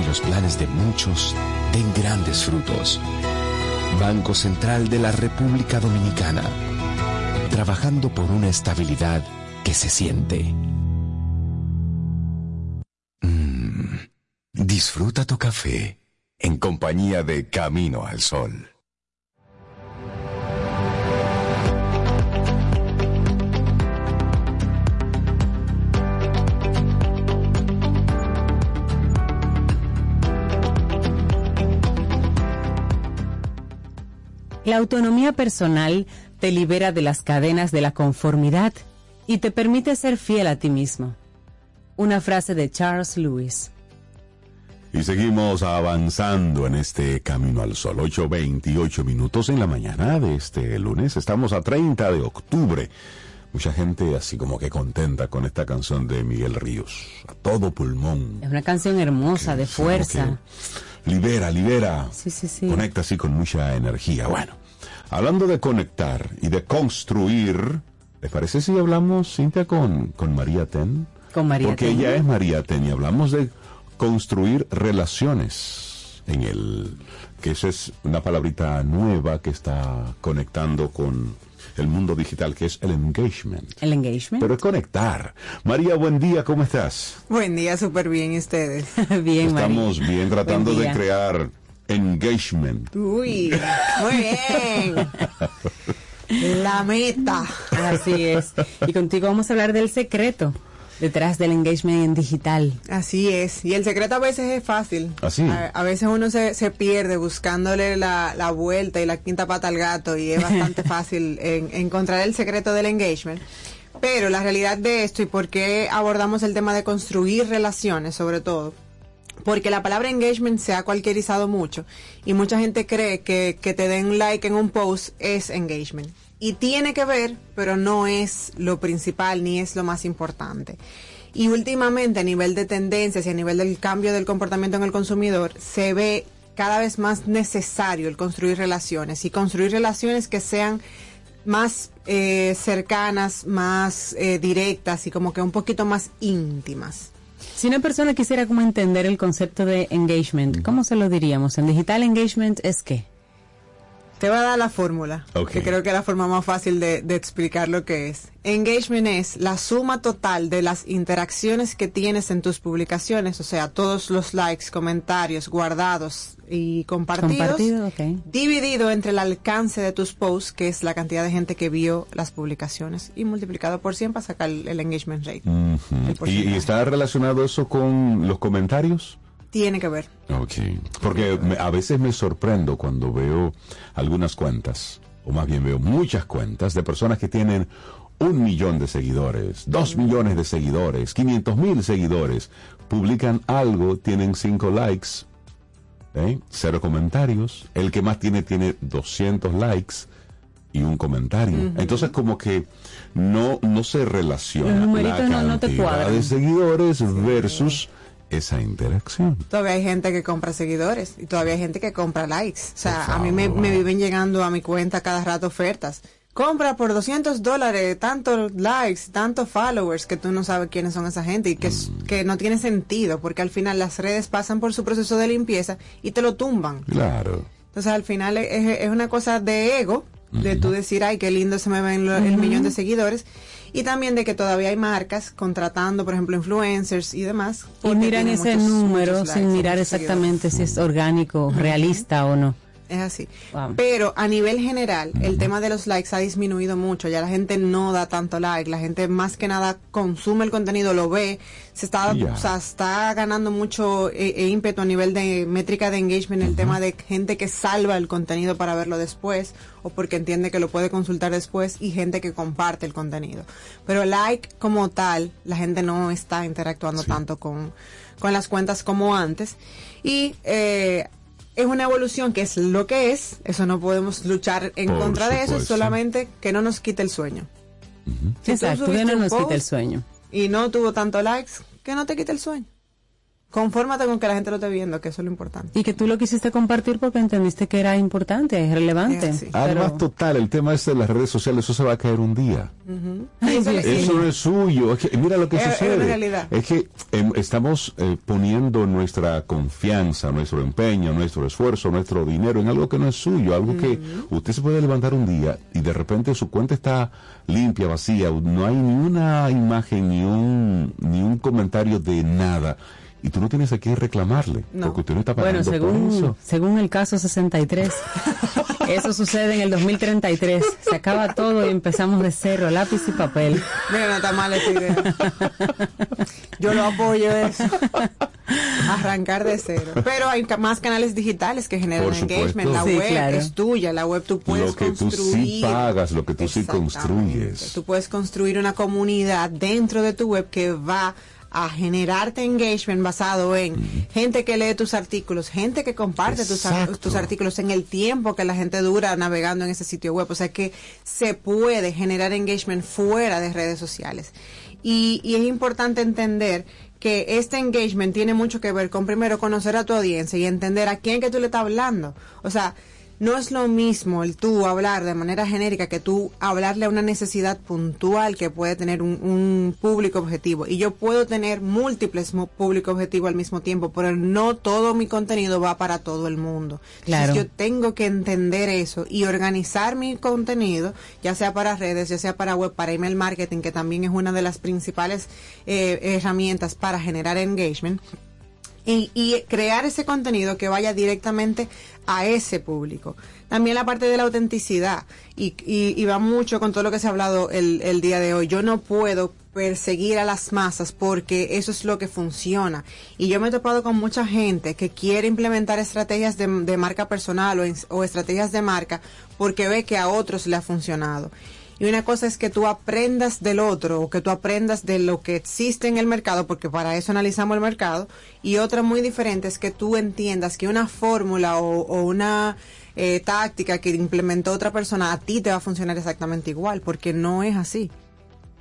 Speaker 16: y los planes de muchos den grandes frutos. Banco Central de la República Dominicana. Trabajando por una estabilidad que se siente.
Speaker 8: Mm, disfruta tu café en compañía de Camino al Sol.
Speaker 6: La autonomía personal te libera de las cadenas de la conformidad y te permite ser fiel a ti mismo. Una frase de Charles Lewis.
Speaker 5: Y seguimos avanzando en este camino al sol. 8.28 minutos en la mañana de este lunes. Estamos a 30 de octubre. Mucha gente así como que contenta con esta canción de Miguel Ríos. A todo pulmón.
Speaker 6: Es una canción hermosa, de fuerza.
Speaker 5: Libera, libera.
Speaker 6: Sí, sí, sí.
Speaker 5: Conecta así con mucha energía. Bueno, hablando de conectar y de construir, ¿les parece si hablamos, Cintia, con, con María Ten?
Speaker 6: Con María
Speaker 5: Porque
Speaker 6: Ten.
Speaker 5: ella es María Ten y hablamos de construir relaciones en el que esa es una palabrita nueva que está conectando con el mundo digital que es el engagement.
Speaker 6: El engagement.
Speaker 5: Pero es conectar. María, buen día, ¿cómo estás?
Speaker 17: Buen día, súper bien, ¿y ustedes?
Speaker 6: bien,
Speaker 5: Estamos bien tratando de crear engagement.
Speaker 17: Uy, muy bien. La meta.
Speaker 6: Así es. Y contigo vamos a hablar del secreto detrás del engagement digital.
Speaker 17: Así es. Y el secreto a veces es fácil.
Speaker 5: Así.
Speaker 17: A, a veces uno se, se pierde buscándole la, la vuelta y la quinta pata al gato y es bastante fácil en- encontrar el secreto del engagement. Pero la realidad de esto y por qué abordamos el tema de construir relaciones sobre todo, porque la palabra engagement se ha cualquierizado mucho y mucha gente cree que, que te den like en un post es engagement. Y tiene que ver, pero no es lo principal ni es lo más importante. Y últimamente a nivel de tendencias y a nivel del cambio del comportamiento en el consumidor, se ve cada vez más necesario el construir relaciones y construir relaciones que sean más eh, cercanas, más eh, directas y como que un poquito más íntimas.
Speaker 6: Si una persona quisiera como entender el concepto de engagement, ¿cómo se lo diríamos? En digital engagement es qué?
Speaker 17: Te voy a dar la fórmula, que creo que es la forma más fácil de, de explicar lo que es. Engagement es la suma total de las interacciones que tienes en tus publicaciones, o sea, todos los likes, comentarios guardados y compartidos,
Speaker 6: Compartido,
Speaker 17: dividido entre el alcance de tus posts, que es la cantidad de gente que vio las publicaciones, y multiplicado por 100 para sacar el, el engagement rate.
Speaker 5: Ujú. ¿Y, y está relacionado eso con los comentarios?
Speaker 17: Tiene que ver.
Speaker 5: Ok. Porque me- a veces me sorprendo cuando veo algunas cuentas, o más bien veo muchas cuentas de personas que tienen un millón de seguidores, dos millones de seguidores, 500 mil seguidores, publican algo, tienen cinco likes, ¿eh? cero comentarios, el que más tiene tiene 200 likes y un comentario. Entonces como que no, no se relaciona la
Speaker 6: numeritos no- no te
Speaker 5: cantidad de seguidores versus esa interacción.
Speaker 17: Todavía hay gente que compra seguidores y todavía hay gente que compra likes. O sea, a mí me, me viven llegando a mi cuenta cada rato ofertas. Compra por 200 dólares, tantos likes, tantos followers, que tú no sabes quiénes son esa gente y que, es- que no tiene sentido, porque al final las redes pasan por su proceso de limpieza y te lo tumban.
Speaker 5: Claro.
Speaker 17: Entonces al final es, es una cosa de ego, de tú decir, ay, qué lindo se me ven lo- el
Speaker 6: Ujú.
Speaker 17: millón de seguidores, y también de que todavía hay marcas contratando, por ejemplo, influencers y demás.
Speaker 6: Y miran ese
Speaker 17: muchos-
Speaker 6: número
Speaker 17: muchos
Speaker 6: sin mirar exactamente si es orgánico, realista o no.
Speaker 17: Es así. Pero a nivel general, el tema de los likes ha disminuido mucho. Ya la gente no da tanto like. La gente más que nada consume el contenido, lo ve. Se está,
Speaker 18: Ya.
Speaker 17: o sea, está ganando mucho eh, ímpetu a nivel de métrica de engagement, el tema de gente que salva el contenido para verlo después o porque entiende que lo puede consultar después y gente que comparte el contenido. Pero like como tal, la gente no está interactuando tanto con, con las cuentas como antes. Y eh, es una evolución que es lo que es, eso no podemos luchar en
Speaker 6: Por
Speaker 17: contra de eso, solamente que no nos quite el sueño. Si
Speaker 6: Exacto, que no nos quite el sueño.
Speaker 17: Y no tuvo tanto likes, que no te quite el sueño. Confórmate con que la gente lo esté viendo, que eso es lo importante.
Speaker 6: Y que tú lo quisiste compartir porque entendiste que era importante, es relevante.
Speaker 5: Además,
Speaker 6: Pero-
Speaker 5: total, el tema este de las redes sociales, eso se va a caer un día.
Speaker 6: Ay,
Speaker 17: Eso
Speaker 5: no es suyo. Es que, mira lo que
Speaker 17: Es- es
Speaker 5: sucede. Es que em, estamos eh, poniendo nuestra confianza, nuestro empeño, nuestro esfuerzo, nuestro dinero en algo que no es suyo, algo que usted se puede levantar un día y de repente su cuenta está limpia, vacía, no hay ni una imagen, ni un, ni un comentario de nada. Y tú no tienes a qué reclamarle, porque usted no está pagando
Speaker 6: Bueno,
Speaker 5: por
Speaker 6: según,
Speaker 5: eso.
Speaker 6: según el caso 63, eso sucede en el 2033. Se acaba todo y empezamos de cero, lápiz y papel.
Speaker 17: Mira, no está mal esta idea. Yo lo apoyo eso. Arrancar de cero. Pero hay más canales digitales que generan engagement. La
Speaker 5: Sí,
Speaker 17: web
Speaker 5: claro.
Speaker 17: es tuya, la web tú puedes
Speaker 5: Lo que tú sí
Speaker 17: construir.
Speaker 5: pagas, lo que tú sí construyes.
Speaker 17: Tú puedes construir una comunidad dentro de tu web que va a generarte engagement basado en gente que lee tus artículos, gente que comparte tus, tus artículos en el tiempo que la gente dura navegando en ese sitio web. O sea que se puede generar engagement fuera de redes sociales. Y, y es importante entender que este engagement tiene mucho que ver con primero conocer a tu audiencia y entender a quién que tú le estás hablando. O sea, no es lo mismo el tú hablar de manera genérica que tú hablarle a una necesidad puntual que puede tener un, un público objetivo. Y yo puedo tener múltiples mu- público objetivo al mismo tiempo, pero no todo mi contenido va para todo el mundo.
Speaker 6: Claro.
Speaker 17: Entonces yo tengo que entender eso y organizar mi contenido, ya sea para redes, ya sea para web, para email marketing, que también es una de las principales eh, herramientas para generar engagement y, y crear ese contenido que vaya directamente a ese público. También la parte de la autenticidad y, y, y va mucho con todo lo que se ha hablado el, día de hoy. Yo no puedo perseguir a las masas porque eso es lo que funciona. Y yo me he topado con mucha gente que quiere implementar estrategias de, marca personal o, o estrategias de marca porque ve que a otros le ha funcionado. Y una cosa es que tú aprendas del otro o que tú aprendas de lo que existe en el mercado, porque para eso analizamos el mercado. Y otra muy diferente es que tú entiendas que una fórmula o, una eh, táctica que implementó otra persona a ti te va a funcionar exactamente igual, porque no es así.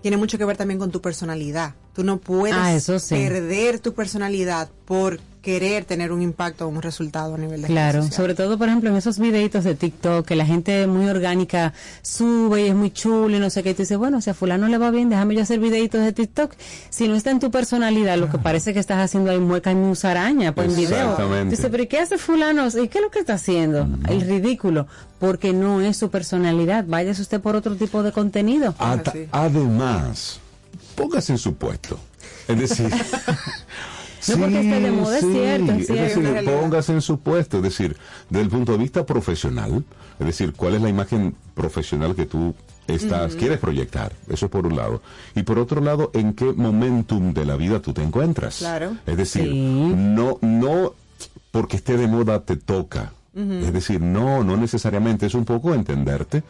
Speaker 17: Tiene mucho que ver también con tu personalidad. Tú no puedes
Speaker 6: Ah, eso sí.
Speaker 17: perder tu personalidad por querer tener un impacto o un resultado a nivel de
Speaker 6: Claro, sobre todo, por ejemplo, en esos videitos de TikTok que la gente muy orgánica sube y es muy chulo y no sé qué, y tú dices, bueno, si a fulano le va bien, déjame yo hacer videitos de TikTok. Si no está en tu personalidad, lo que parece que estás haciendo ahí mueca y musaraña pues, en video.
Speaker 5: Exactamente.
Speaker 6: Dice, pero ¿y qué hace fulano? ¿Y qué es lo que está haciendo? El ridículo, porque no es su personalidad. Váyase usted por otro tipo de contenido.
Speaker 5: Además, póngase en su puesto. Es decir,
Speaker 6: No porque esté de moda, es cierto, es cierto.
Speaker 5: decir, póngase en su puesto. Es decir, desde el punto de vista profesional, es decir, cuál es la imagen profesional que tú estás, quieres proyectar. Eso es por un lado. Y por otro lado, en qué momentum de la vida tú te encuentras.
Speaker 18: Claro.
Speaker 5: Es decir, no, no porque esté de moda te toca. Es decir, no, no necesariamente, es un poco entenderte.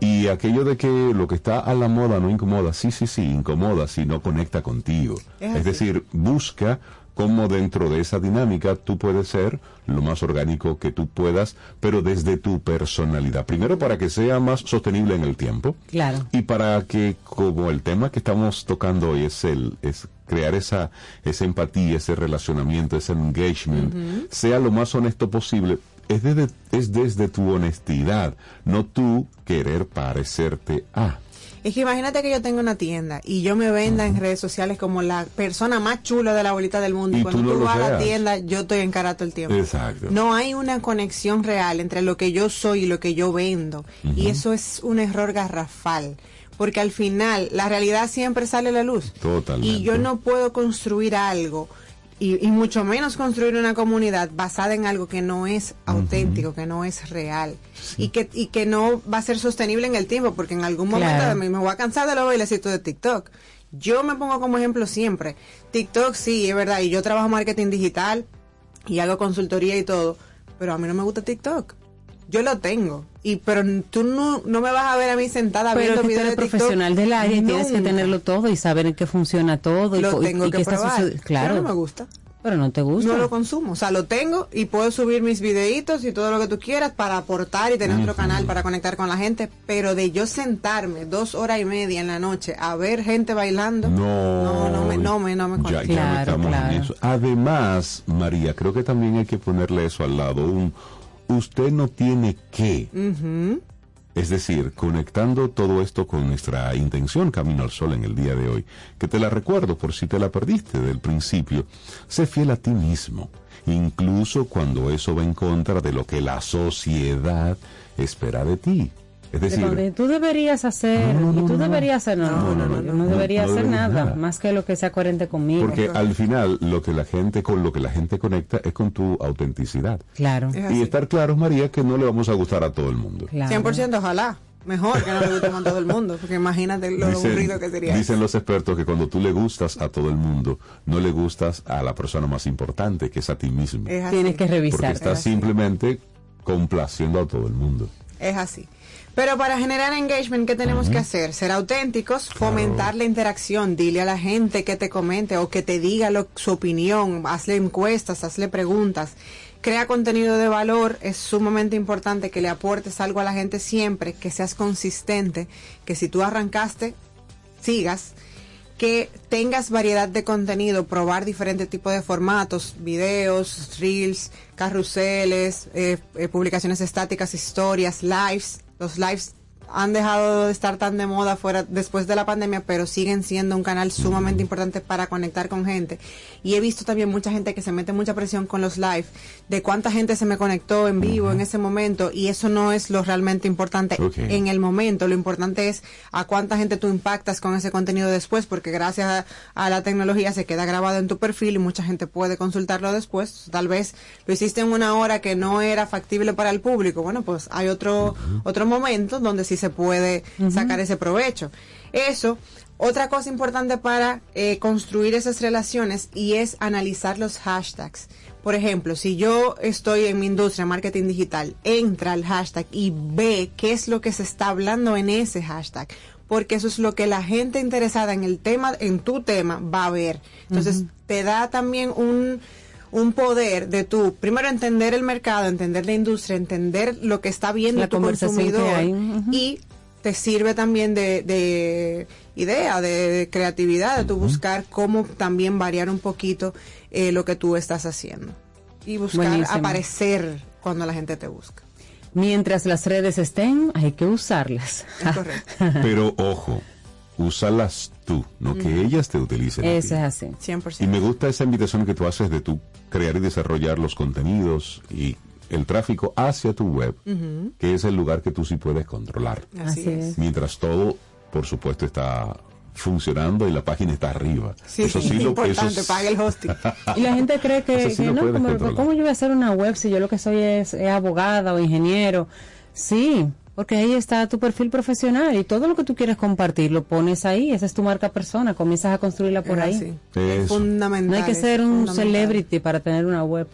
Speaker 5: Y aquello de que lo que está a la moda no incomoda, sí, sí, sí, incomoda si no conecta contigo.
Speaker 18: Es
Speaker 5: Es, decir, busca cómo dentro de esa dinámica tú puedes ser lo más orgánico que tú puedas, pero desde tu personalidad. Primero para que sea más sostenible en el tiempo
Speaker 6: Claro.
Speaker 5: y para que como el tema que estamos tocando hoy es el es crear esa esa empatía, ese relacionamiento, ese engagement, sea lo más honesto posible. Es desde, es desde tu honestidad, no tú querer parecerte a.
Speaker 17: Es que imagínate que yo tengo una tienda y yo me venda en redes sociales como la persona más chula de la bolita del mundo. Y, cuando
Speaker 5: tú no
Speaker 17: vas a la tienda, yo estoy en cara todo el tiempo.
Speaker 5: Exacto.
Speaker 17: No hay una conexión real entre lo que yo soy y lo que yo vendo. Y eso es un error garrafal. Porque al final, la realidad siempre sale a la luz.
Speaker 5: Totalmente.
Speaker 17: Y yo no puedo construir algo, y, y mucho menos construir una comunidad basada en algo que no es auténtico, que no es real. Y, que, y que no va a ser sostenible en el tiempo, porque en algún momento
Speaker 6: Claro.
Speaker 17: me, me voy a cansar de los bailecitos de TikTok. Yo me pongo como ejemplo siempre. TikTok sí, es verdad, y yo trabajo marketing digital y hago consultoría y todo, pero a mí no me gusta TikTok. Yo lo tengo. Y pero tú no, no me vas a ver a mí sentada
Speaker 6: Pero
Speaker 17: viendo
Speaker 6: es que tú
Speaker 17: videos
Speaker 6: eres
Speaker 17: de TikTok.
Speaker 6: profesional del área y tienes que tenerlo todo y saber en qué funciona todo. y
Speaker 17: Lo
Speaker 6: y-
Speaker 17: tengo
Speaker 6: y
Speaker 17: que
Speaker 6: está
Speaker 17: probar.
Speaker 6: Claro.
Speaker 17: Pero no me gusta.
Speaker 6: Pero no te gusta.
Speaker 17: No lo consumo, o sea, lo tengo y puedo subir mis videitos y todo lo que tú quieras para aportar y tener otro canal para conectar con la gente, pero de yo sentarme dos horas y media en la noche a ver gente bailando,
Speaker 5: No,
Speaker 17: no, no me, no me, no me
Speaker 5: Ya,
Speaker 17: conecta.
Speaker 5: ya en eso. Además, María, creo que también hay que ponerle eso al lado. Un, usted no tiene que. Es decir, conectando todo esto con nuestra intención Camino al Sol en el día de hoy, que te la recuerdo por si te la perdiste del principio, sé fiel a ti mismo, incluso cuando eso va en contra de lo que la sociedad espera de ti. Es
Speaker 6: De
Speaker 5: decir,
Speaker 6: donde tú deberías hacer, y tú deberías hacer, no, no, no, no, yo no debería
Speaker 5: no
Speaker 6: hacer nada,
Speaker 5: nada.
Speaker 6: más que lo que sea coherente conmigo.
Speaker 5: porque al final lo que la gente con lo que la gente conecta es con tu autenticidad.
Speaker 6: Claro.
Speaker 5: Y estar claros, María, que no le vamos a gustar a todo el mundo.
Speaker 17: 100% ojalá. Mejor que no le guste con todo el mundo, porque imagínate lo
Speaker 5: Dicen-
Speaker 17: aburrido que sería.
Speaker 5: Dicen los expertos que cuando tú le gustas a todo el mundo, no le gustas a la persona más importante, que es a ti mismo.
Speaker 17: Es así.
Speaker 6: Tienes que revisar.
Speaker 5: Porque estás simplemente complaciendo a todo el mundo.
Speaker 17: Es así. Pero para generar engagement, ¿qué tenemos que hacer? Ser auténticos, fomentar la interacción, dile a la gente que te comente o que te diga lo- su opinión, hazle encuestas, hazle preguntas, crea contenido de valor, es sumamente importante que le aportes algo a la gente siempre, que seas consistente, que si tú arrancaste, sigas, que tengas variedad de contenido, probar diferentes tipos de formatos, videos, reels, carruseles, eh, eh, publicaciones estáticas, historias, lives. Los lives han dejado de estar tan de moda fuera después de la pandemia, pero siguen siendo un canal sumamente importante para conectar con gente. Y he visto también mucha gente que se mete mucha presión con los live, de cuánta gente se me conectó en vivo en ese momento, y eso no es lo realmente importante en el momento. Lo importante es a cuánta gente tú impactas con ese contenido después, porque gracias a, a la tecnología se queda grabado en tu perfil y mucha gente puede consultarlo después. Tal vez lo hiciste en una hora que no era factible para el público. Bueno, pues hay otro, otro momento donde sí se puede sacar ese provecho. Eso. Otra cosa importante para eh, construir esas relaciones y es analizar los hashtags. Por ejemplo, si yo estoy en mi industria, marketing digital, entra al hashtag y ve qué es lo que se está hablando en ese hashtag, porque eso es lo que la gente interesada en el tema, en tu tema, va a ver. Entonces, te da también un, un poder de tú, primero entender el mercado, entender la industria, entender lo que está viendo
Speaker 6: La
Speaker 17: tu consumidor y te sirve también de, de idea, de creatividad, de tu buscar cómo también variar un poquito eh, lo que tú estás haciendo y buscar
Speaker 6: Buenísimo.
Speaker 17: aparecer cuando la gente te busca.
Speaker 6: Mientras las redes estén, hay que usarlas.
Speaker 5: Pero ojo, úsalas tú, no que ellas te utilicen.
Speaker 6: Eso es así.
Speaker 17: 100%.
Speaker 5: Y me gusta esa invitación que tú haces de tú crear y desarrollar los contenidos y el tráfico hacia tu web, que es el lugar que tú sí puedes controlar.
Speaker 17: Así Así es. es.
Speaker 5: Mientras todo, por supuesto, está funcionando y la página está arriba.
Speaker 17: Sí,
Speaker 5: eso
Speaker 17: sí,
Speaker 5: lo
Speaker 17: importante,
Speaker 5: eso es-
Speaker 17: el hosting.
Speaker 6: Y la gente cree que,
Speaker 5: sí
Speaker 6: que no, como-. ¿cómo yo voy a hacer una web si yo lo que soy es, es abogada o ingeniero? Sí, porque ahí está tu perfil profesional y todo lo que tú quieres compartir lo pones ahí, esa es tu marca persona, comienzas a construirla por
Speaker 17: Es
Speaker 6: ahí.
Speaker 17: así.
Speaker 5: Eso.
Speaker 17: Fundamental.
Speaker 6: No hay que
Speaker 17: es
Speaker 6: ser un celebrity para tener una web.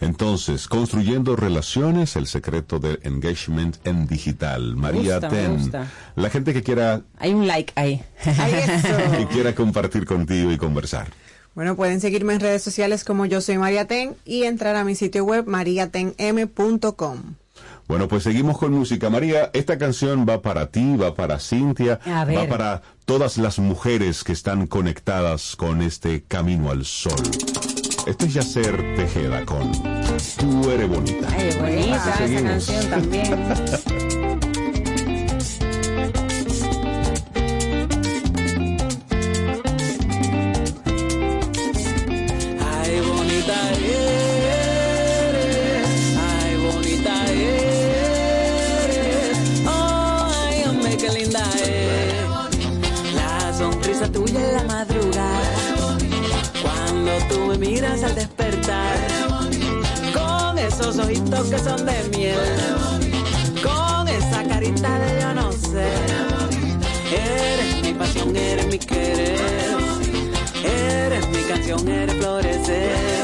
Speaker 5: Entonces, construyendo relaciones, el secreto del engagement en digital. María
Speaker 6: gusta,
Speaker 5: Ten, la gente que quiera
Speaker 6: Hay un like ahí.
Speaker 5: que quiera compartir contigo y conversar.
Speaker 17: Bueno, pueden seguirme en redes sociales como yo soy María Ten y entrar a mi sitio web mariatenm.com.
Speaker 5: Bueno, pues seguimos con música. María, esta canción va para ti, va para Cintia, va para todas las mujeres que están conectadas con este camino al sol. Este es Yacer Tejeda con Tú eres bonita.
Speaker 6: Ay, bonita esa canción también.
Speaker 19: cuando tú me miras al despertar, con esos ojitos que son de miel, con esa carita de yo no sé, eres mi pasión, eres mi querer. Eres mi canción, eres florecer.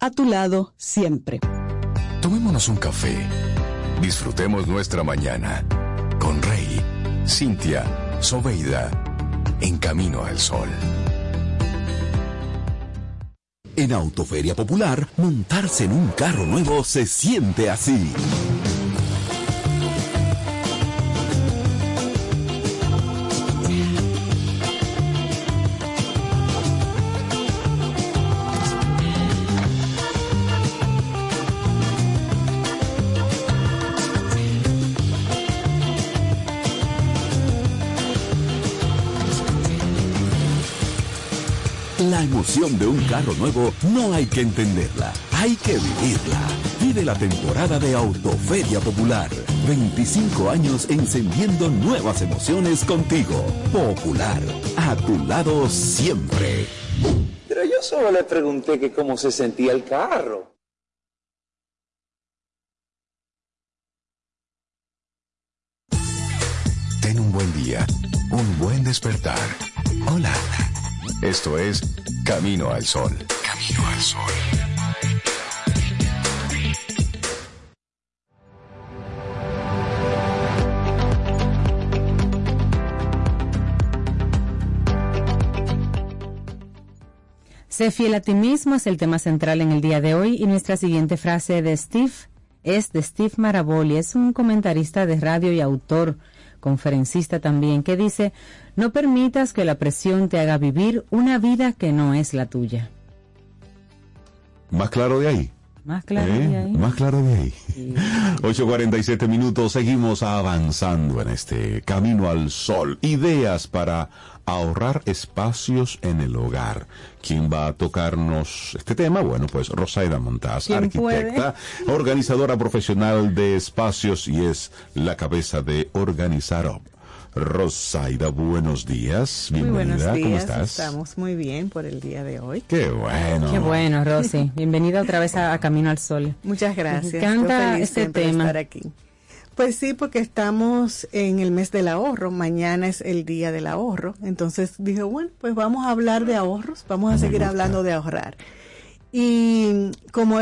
Speaker 11: A tu lado siempre.
Speaker 8: Tomémonos un café. Disfrutemos nuestra mañana con Rey, Cintia, Soveida, en Camino al Sol.
Speaker 12: En Autoferia Popular, montarse en un carro nuevo se siente así. Emoción de un carro nuevo no hay que entenderla, hay que vivirla. Vive la temporada de Autoferia Popular. 25 años encendiendo nuevas emociones contigo. Popular, a tu lado siempre.
Speaker 13: Pero yo solo le pregunté que cómo se sentía el carro.
Speaker 8: Ten un buen día, un buen despertar. Esto es Camino al Sol. Camino al Sol.
Speaker 6: Sé fiel a ti mismo es el tema central en el día de hoy y nuestra siguiente frase de Steve es de Steve Maraboli, es un comentarista de radio y autor, conferencista también, que dice, no permitas que la presión te haga vivir una vida que no es la tuya.
Speaker 5: Más claro de ahí.
Speaker 6: Más claro
Speaker 5: ¿Eh?
Speaker 6: de ahí.
Speaker 5: Más claro de ahí. 8.47 minutos, seguimos avanzando en este camino al sol. Ideas para ahorrar espacios en el hogar. ¿Quién va a tocarnos este tema? Bueno, pues Rosaida Montaz,
Speaker 6: ¿Quién
Speaker 5: arquitecta, organizadora profesional de espacios y es la cabeza de Organizar Up. Rosaida, buenos días.
Speaker 18: Muy
Speaker 5: Bienvenida.
Speaker 18: buenos días,
Speaker 5: ¿Cómo estás?
Speaker 18: estamos muy bien por el día de hoy.
Speaker 5: Qué bueno.
Speaker 6: Qué bueno, Rosy. Bienvenida otra vez a, a Camino al Sol.
Speaker 18: Muchas gracias.
Speaker 6: Me encanta
Speaker 18: Yo feliz
Speaker 6: este tema.
Speaker 18: estar aquí. Pues sí, porque estamos en el mes del ahorro. Mañana es el día del ahorro. Entonces dije, bueno, pues vamos a hablar de ahorros. Vamos a seguir hablando de ahorrar. Y como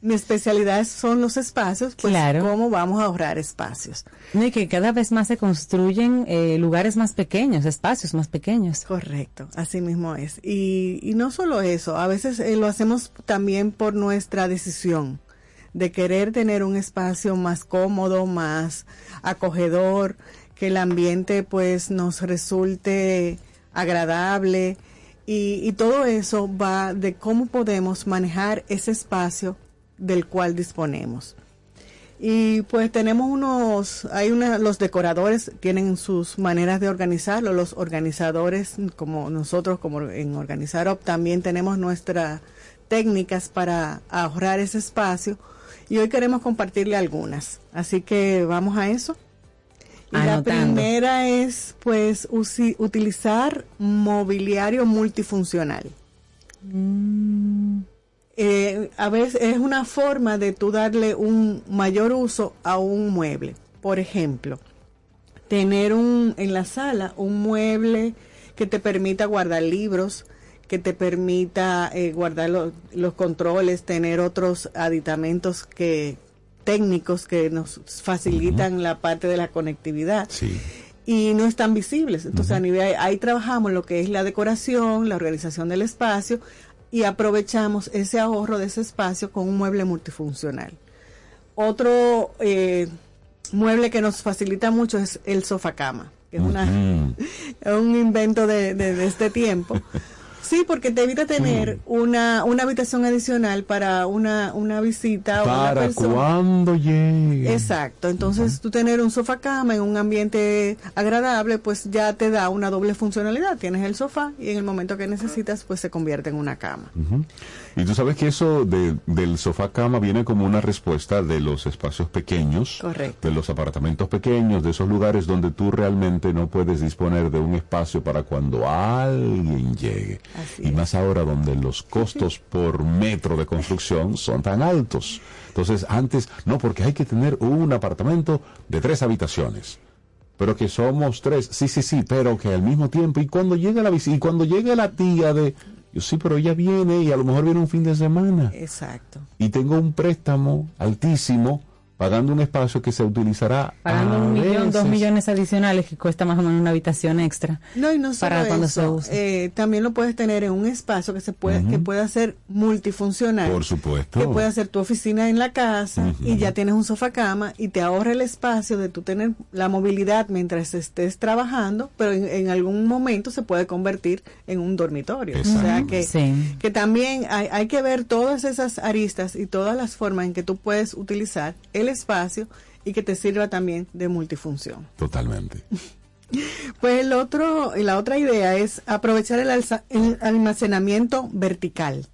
Speaker 18: mi especialidad son los espacios, pues
Speaker 6: Claro.
Speaker 18: cómo vamos a ahorrar espacios.
Speaker 6: No, y que cada vez más se construyen eh, lugares más pequeños, espacios más pequeños.
Speaker 18: Correcto, así mismo es. Y, y no solo eso, a veces eh, lo hacemos también por nuestra decisión de querer tener un espacio más cómodo, más acogedor, que el ambiente pues nos resulte agradable. Y, todo eso va de cómo podemos manejar ese espacio del cual disponemos. Y pues tenemos unos, hay una, los decoradores tienen sus maneras de organizarlo, los organizadores como nosotros como en Organizar Up también tenemos nuestras técnicas para ahorrar ese espacio y hoy queremos compartirle algunas. Así que vamos a eso. Y la primera es, pues, utilizar mobiliario multifuncional. Eh, a veces es una forma de tú darle un mayor uso a un mueble. Por ejemplo, tener un en la sala un mueble que te permita guardar libros, que te permita eh, guardar lo- los controles, tener otros aditamentos que técnicos que nos facilitan la parte de la conectividad
Speaker 5: Sí.
Speaker 18: y no están visibles. Entonces, a nivel, ahí trabajamos lo que es la decoración, la organización del espacio y aprovechamos ese ahorro de ese espacio con un mueble multifuncional. Otro eh, mueble que nos facilita mucho es el sofá cama, que es una, un invento de, de- de este tiempo. Sí, porque te evita tener una, una habitación adicional para una, una visita o una
Speaker 5: Para
Speaker 18: persona.
Speaker 5: cuando llegue.
Speaker 18: Exacto, entonces tú tener un sofá cama en un ambiente agradable, pues ya te da una doble funcionalidad. Tienes el sofá y en el momento que necesitas, pues se convierte en una cama.
Speaker 5: Ujú. Y tú sabes que eso de- del sofá cama viene como una respuesta de los espacios pequeños,
Speaker 18: Correcto.
Speaker 5: de los apartamentos pequeños, de esos lugares donde tú realmente no puedes disponer de un espacio para cuando alguien llegue. y más ahora donde los costos por metro de construcción son tan altos. Entonces, antes, no, porque hay que tener un apartamento de tres habitaciones. Pero que somos tres, sí, sí, sí, pero que al mismo tiempo, y cuando llega la visita, y cuando llega la tía de, yo sí, pero ella viene y a lo mejor viene un fin de semana.
Speaker 18: Exacto.
Speaker 5: Y tengo un préstamo altísimo pagando un espacio que se utilizará
Speaker 6: Pagando un millón, dos millones adicionales que cuesta más o menos una habitación extra.
Speaker 18: No, y no solo
Speaker 6: Para cuando
Speaker 18: eso,
Speaker 6: se use.
Speaker 18: eh, también lo puedes tener en un espacio que se puede, que pueda ser multifuncional.
Speaker 5: Por supuesto.
Speaker 18: que puede ser tu oficina en la casa y ya tienes un sofá cama y te ahorra el espacio de tú tener la movilidad mientras estés trabajando, pero en, en algún momento se puede convertir en un dormitorio. O sea que,
Speaker 6: Sí.
Speaker 18: que también hay, hay que ver todas esas aristas y todas las formas en que tú puedes utilizar el espacio y que te sirva también de multifunción.
Speaker 5: Totalmente.
Speaker 18: Pues el otro, la otra idea es aprovechar el, alza- el almacenamiento vertical.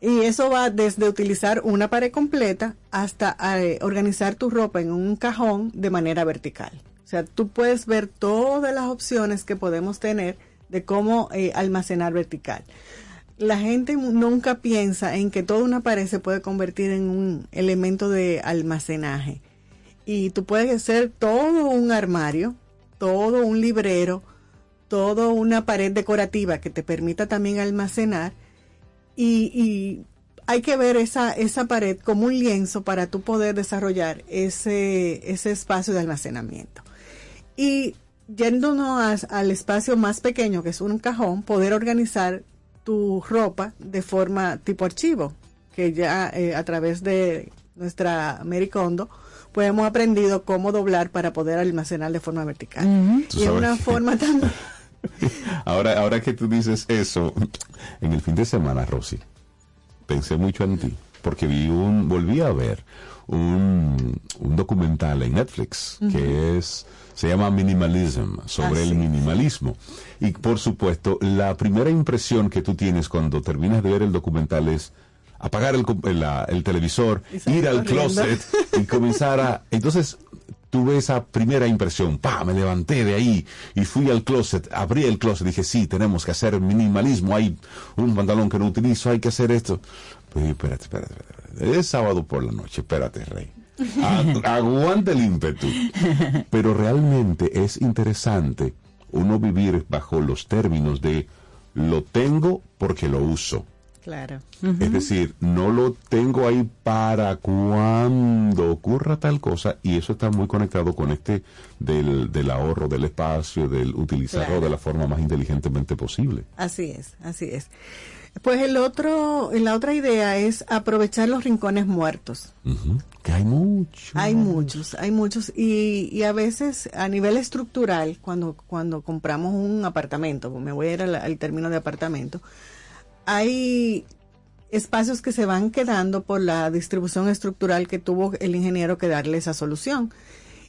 Speaker 18: Y eso va desde utilizar una pared completa hasta eh, organizar tu ropa en un cajón de manera vertical. O sea, tú puedes ver todas las opciones que podemos tener de cómo eh, almacenar vertical. La gente nunca piensa en que toda una pared se puede convertir en un elemento de almacenaje y tú puedes hacer todo un armario, todo un librero, toda una pared decorativa que te permita también almacenar y, hay que ver esa, esa pared como un lienzo para tú poder desarrollar ese, ese espacio de almacenamiento. Y yéndonos al espacio más pequeño, que es un cajón, poder organizar tu ropa de forma tipo archivo, que ya eh, a través de nuestra Mericondo, pues hemos aprendido cómo doblar para poder almacenar de forma vertical. Y es una forma también...
Speaker 5: Ahora, ahora que tú dices eso, en el fin de semana, Rosy, pensé mucho en ti, porque vi un, volví a ver un, un documental en Netflix que es, se llama Minimalism, sobre el minimalismo. Y por supuesto, la primera impresión que tú tienes cuando terminas de ver el documental es apagar el, com- la- el televisor, ir al
Speaker 20: corriendo.
Speaker 5: closet y comenzar a... Entonces, tuve esa primera impresión, pa, me levanté de ahí y fui al closet, abrí el closet, dije, sí, tenemos que hacer minimalismo, hay un pantalón que no utilizo, hay que hacer esto. Pues espérate, espérate, espérate, es sábado por la noche, espérate, rey. Agu- Aguante el ímpetu. Pero realmente es interesante uno vivir bajo los términos de lo tengo porque lo uso.
Speaker 18: Claro.
Speaker 5: Es decir, no lo tengo ahí para cuando ocurra tal cosa y eso está muy conectado con este del, del ahorro del espacio, del utilizarlo
Speaker 18: Claro.
Speaker 5: de la forma más inteligentemente posible.
Speaker 18: Así es, así es. Pues el otro, la otra idea es aprovechar los rincones muertos.
Speaker 5: Que hay mucho.
Speaker 18: Hay muchos, hay muchos y, y a veces a nivel estructural, cuando, cuando compramos un apartamento, me voy a ir al, al término de apartamento, hay espacios que se van quedando por la distribución estructural que tuvo el ingeniero que darle esa solución.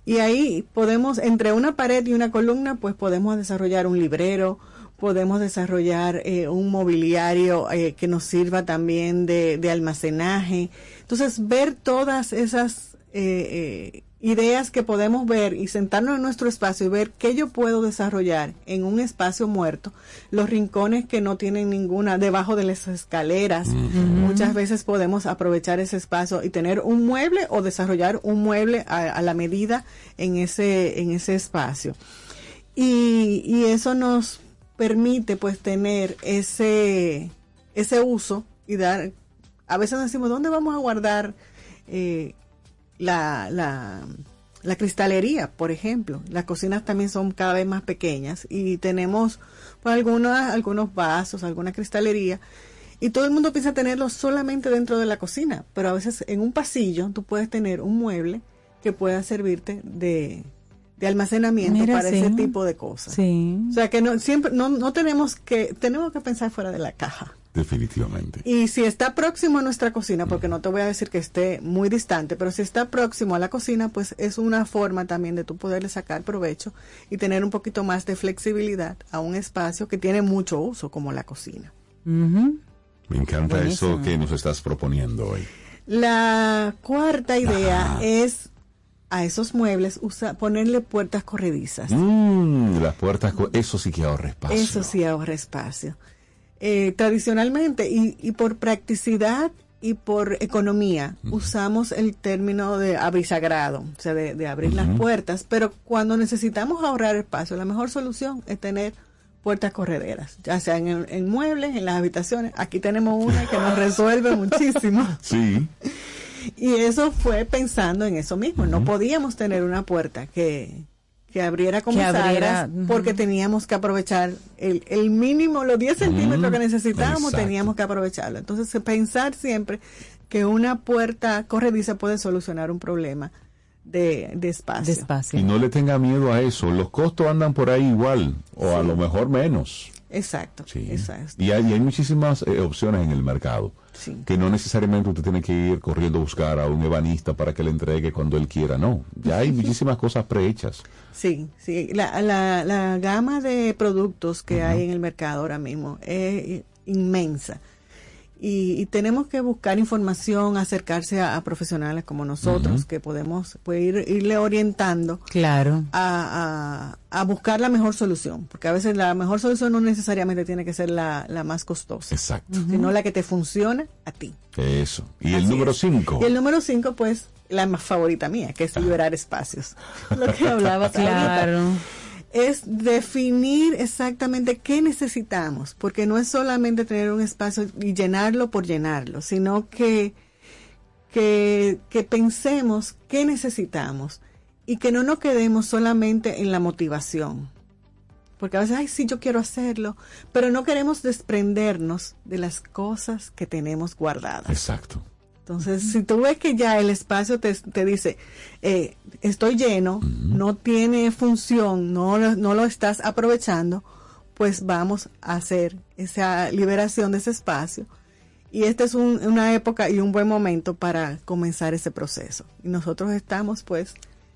Speaker 18: Y ahí podemos, entre una pared y una columna, pues podemos desarrollar un librero, podemos desarrollar eh, un mobiliario eh, que nos sirva también de, de almacenaje. Entonces, ver todas esas eh, eh, ideas que podemos ver y sentarnos en nuestro espacio y ver qué yo puedo desarrollar en un espacio muerto, los rincones que no tienen ninguna debajo de las escaleras, muchas veces podemos aprovechar ese espacio y tener un mueble o desarrollar un mueble a, a la medida en ese en ese espacio. Y, y eso nos permite pues tener ese ese uso y dar a veces decimos dónde vamos a guardar eh, la, la, la cristalería, por ejemplo. Las cocinas también son cada vez más pequeñas y tenemos pues, algunos, algunos vasos, alguna cristalería. Y todo el mundo piensa tenerlo solamente dentro de la cocina, pero a veces en un pasillo tú puedes tener un mueble que pueda servirte de, de almacenamiento
Speaker 6: Mira,
Speaker 18: para
Speaker 6: sí.
Speaker 18: ese tipo de cosas.
Speaker 6: Sí.
Speaker 18: O sea que no siempre no, no tenemos que tenemos que pensar fuera de la caja.
Speaker 5: Definitivamente.
Speaker 18: Y si está próximo a nuestra cocina, porque no te voy a decir que esté muy distante, pero si está próximo a la cocina, pues es una forma también de tú poderle sacar provecho y tener un poquito más de flexibilidad a un espacio que tiene mucho uso como la cocina.
Speaker 5: Me encanta
Speaker 6: Buenísimo.
Speaker 5: eso que nos estás proponiendo hoy.
Speaker 18: La cuarta idea es a esos muebles usa, ponerle puertas corredizas.
Speaker 5: Mm, las puertas, eso sí que ahorra espacio.
Speaker 18: Eso sí ahorra espacio. Eh, tradicionalmente y, y por practicidad y por economía usamos el término de abrisagrado, o sea, de, de abrir las puertas, pero cuando necesitamos ahorrar espacio, la mejor solución es tener puertas correderas, ya sea en, en muebles, en las habitaciones. Aquí tenemos una que nos resuelve muchísimo.
Speaker 5: Sí.
Speaker 18: Y eso fue pensando en eso mismo. No podíamos tener una puerta que, que abriera como
Speaker 6: Que abriera,
Speaker 18: porque teníamos que aprovechar el, el mínimo, los 10 centímetros que necesitábamos,
Speaker 5: exacto.
Speaker 18: teníamos que aprovecharlo. Entonces, pensar siempre que una puerta corrediza puede solucionar un problema de, de espacio.
Speaker 5: Y no le tenga miedo a eso. Los costos andan por ahí igual, o a lo mejor menos.
Speaker 18: Exacto,
Speaker 5: Sí.
Speaker 18: exacto.
Speaker 5: Y hay, y hay muchísimas eh, opciones en el mercado.
Speaker 18: Sí.
Speaker 5: Que no necesariamente usted tiene que ir corriendo a buscar a un ebanista para que le entregue cuando él quiera. No, ya hay muchísimas cosas prehechas.
Speaker 18: Sí, sí. La, la, la gama de productos que hay en el mercado ahora mismo es inmensa. Y, y tenemos que buscar información, acercarse a, a profesionales como nosotros, que podemos pues, ir, irle orientando
Speaker 6: Claro.
Speaker 18: a, a, a buscar la mejor solución. Porque a veces la mejor solución no necesariamente tiene que ser la, la más costosa,
Speaker 5: Exacto.
Speaker 18: sino la que te funciona a ti.
Speaker 5: Eso. Y el número
Speaker 18: es.
Speaker 5: 5.
Speaker 18: Y el número 5, pues, la más favorita mía, que es liberar espacios. Lo que hablaba
Speaker 6: Claro.
Speaker 18: Es definir exactamente qué necesitamos, porque no es solamente tener un espacio y llenarlo por llenarlo, sino que, que, pensemos qué necesitamos y que no nos quedemos solamente en la motivación. Porque a veces, ay, sí, yo quiero hacerlo, pero no queremos desprendernos de las cosas que tenemos guardadas.
Speaker 5: Exacto.
Speaker 18: Entonces, si tú ves que ya el espacio te, te dice, eh, estoy lleno, no tiene función, no, lo- no lo estás aprovechando, pues vamos a hacer esa liberación de ese espacio. Y esta es un- una época y un buen momento para comenzar ese proceso. Y nosotros estamos pues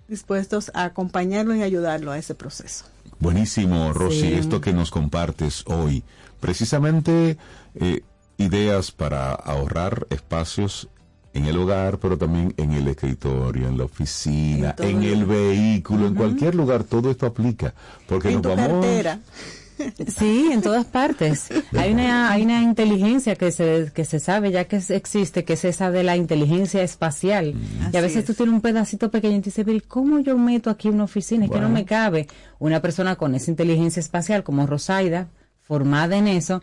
Speaker 18: dispuestos a acompañarlo y ayudarlo a ese proceso.
Speaker 5: Buenísimo, Rosy,
Speaker 18: Sí.
Speaker 5: esto que nos compartes hoy. Precisamente eh, ideas para ahorrar espacios en el hogar, pero también en el escritorio, en la oficina,
Speaker 18: En
Speaker 5: el vehículo, en cualquier lugar, todo esto aplica. Porque
Speaker 18: en
Speaker 5: nos
Speaker 18: tu
Speaker 5: vamos...
Speaker 18: cartera.
Speaker 6: Sí, en todas partes. Hay una, hay una inteligencia que se, que se sabe ya que existe, que es esa de la inteligencia espacial. y a veces tú tienes un pedacito pequeño y te dices, pero ¿y cómo yo meto aquí una oficina? Es que no me cabe. Una persona con esa inteligencia espacial como Rosaida, formada en eso,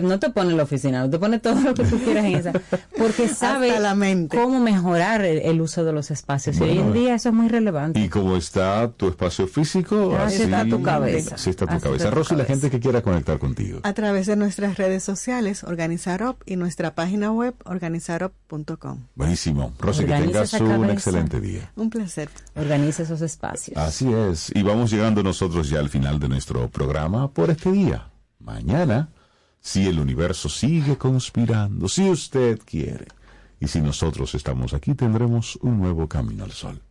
Speaker 6: te- no te pone la oficina, no te pone todo lo que tú quieras en esa, porque sabe
Speaker 18: la mente.
Speaker 6: cómo mejorar el, el uso de los espacios. y hoy en día eso es muy relevante.
Speaker 5: Y como está tu espacio físico,
Speaker 6: Así
Speaker 5: así
Speaker 6: está tu cabeza.
Speaker 5: Así está tu
Speaker 6: Así está
Speaker 5: cabeza.
Speaker 6: tu
Speaker 5: Rosy, la
Speaker 6: cabeza.
Speaker 5: gente que quiera conectar contigo.
Speaker 18: A través de nuestras redes sociales, Organizarop y nuestra página web, organizarop.com.
Speaker 5: Buenísimo. Rosy, que tengas un
Speaker 6: cabeza.
Speaker 5: excelente día.
Speaker 18: Un placer.
Speaker 6: Organiza esos espacios.
Speaker 5: Así es. Y vamos llegando nosotros ya al final de nuestro programa por este día. Mañana, si el universo sigue conspirando, si usted quiere, y si nosotros estamos aquí, tendremos un nuevo camino al sol.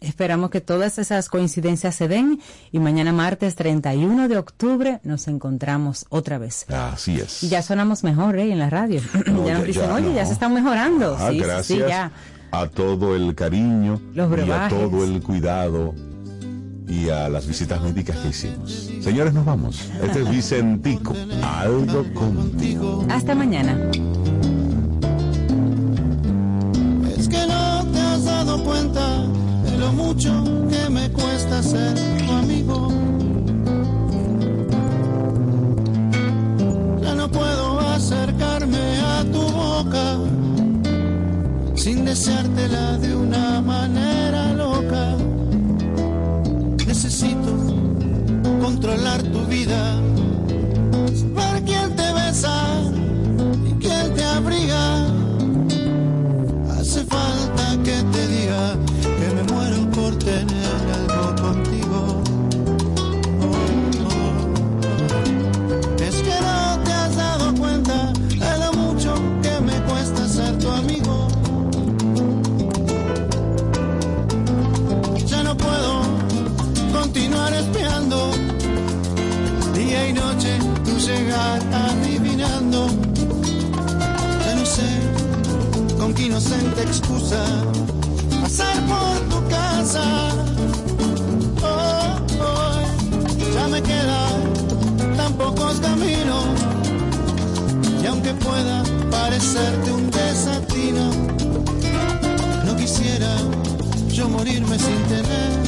Speaker 6: Esperamos que todas esas coincidencias se den y mañana martes 31 de octubre nos encontramos otra vez.
Speaker 5: Así es.
Speaker 6: Y ya sonamos mejor ¿eh? en la radio.
Speaker 5: No,
Speaker 6: ya nos dicen,
Speaker 5: ya,
Speaker 6: oye, ya se están mejorando.
Speaker 5: Ah,
Speaker 6: sí, sí, sí,
Speaker 5: gracias.
Speaker 6: ya.
Speaker 5: a todo el cariño
Speaker 6: Los
Speaker 5: y a todo el cuidado y a las visitas médicas que hicimos. Señores, nos vamos. Este es Vicentico. Algo contigo.
Speaker 6: Hasta mañana.
Speaker 21: Es que no te has dado cuenta de lo mucho que me cuesta ser tu amigo. Ya no puedo acercarme a tu boca sin deseártela de una manera loca. Necesito controlar tu vida, saber quién te besa y quién te abriga. Hace falta espiando día y noche tu llegar adivinando. Ya no sé con qué inocente excusa pasar por tu casa. Oh, oh, ya me quedan tan pocos caminos y aunque pueda parecerte un desatino, no quisiera yo morirme sin tener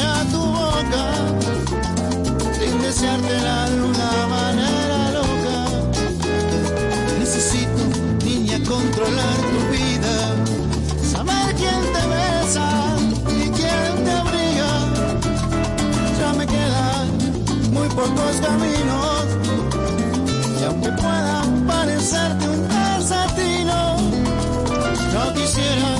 Speaker 21: pocos caminos. Y aunque puedan parecerte un desatino, no quisiera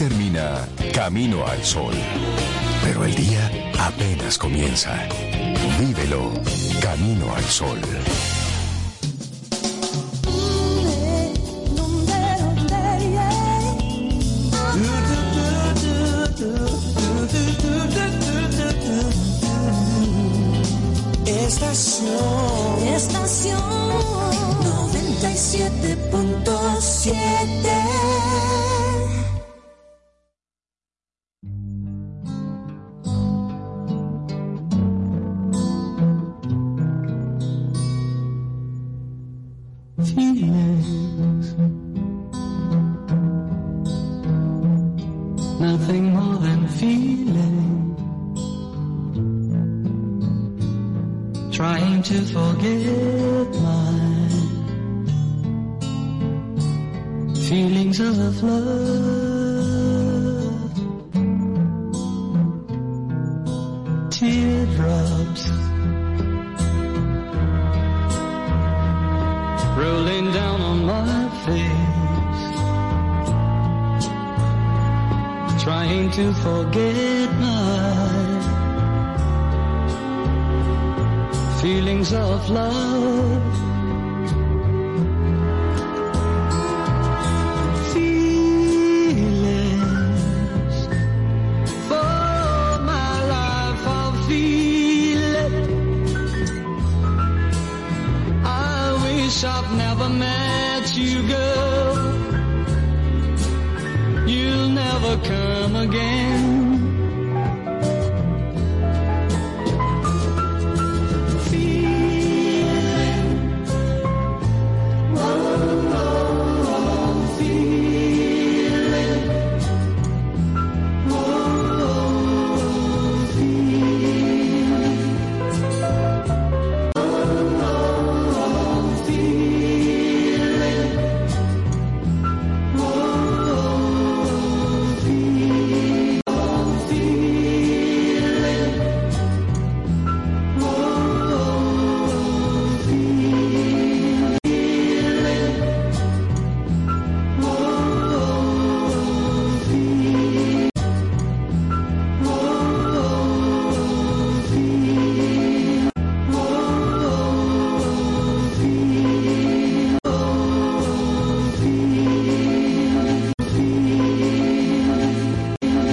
Speaker 8: termina Camino al Sol. Pero el día apenas comienza. Vívelo Camino al Sol.
Speaker 22: Estación. Estación 97.7.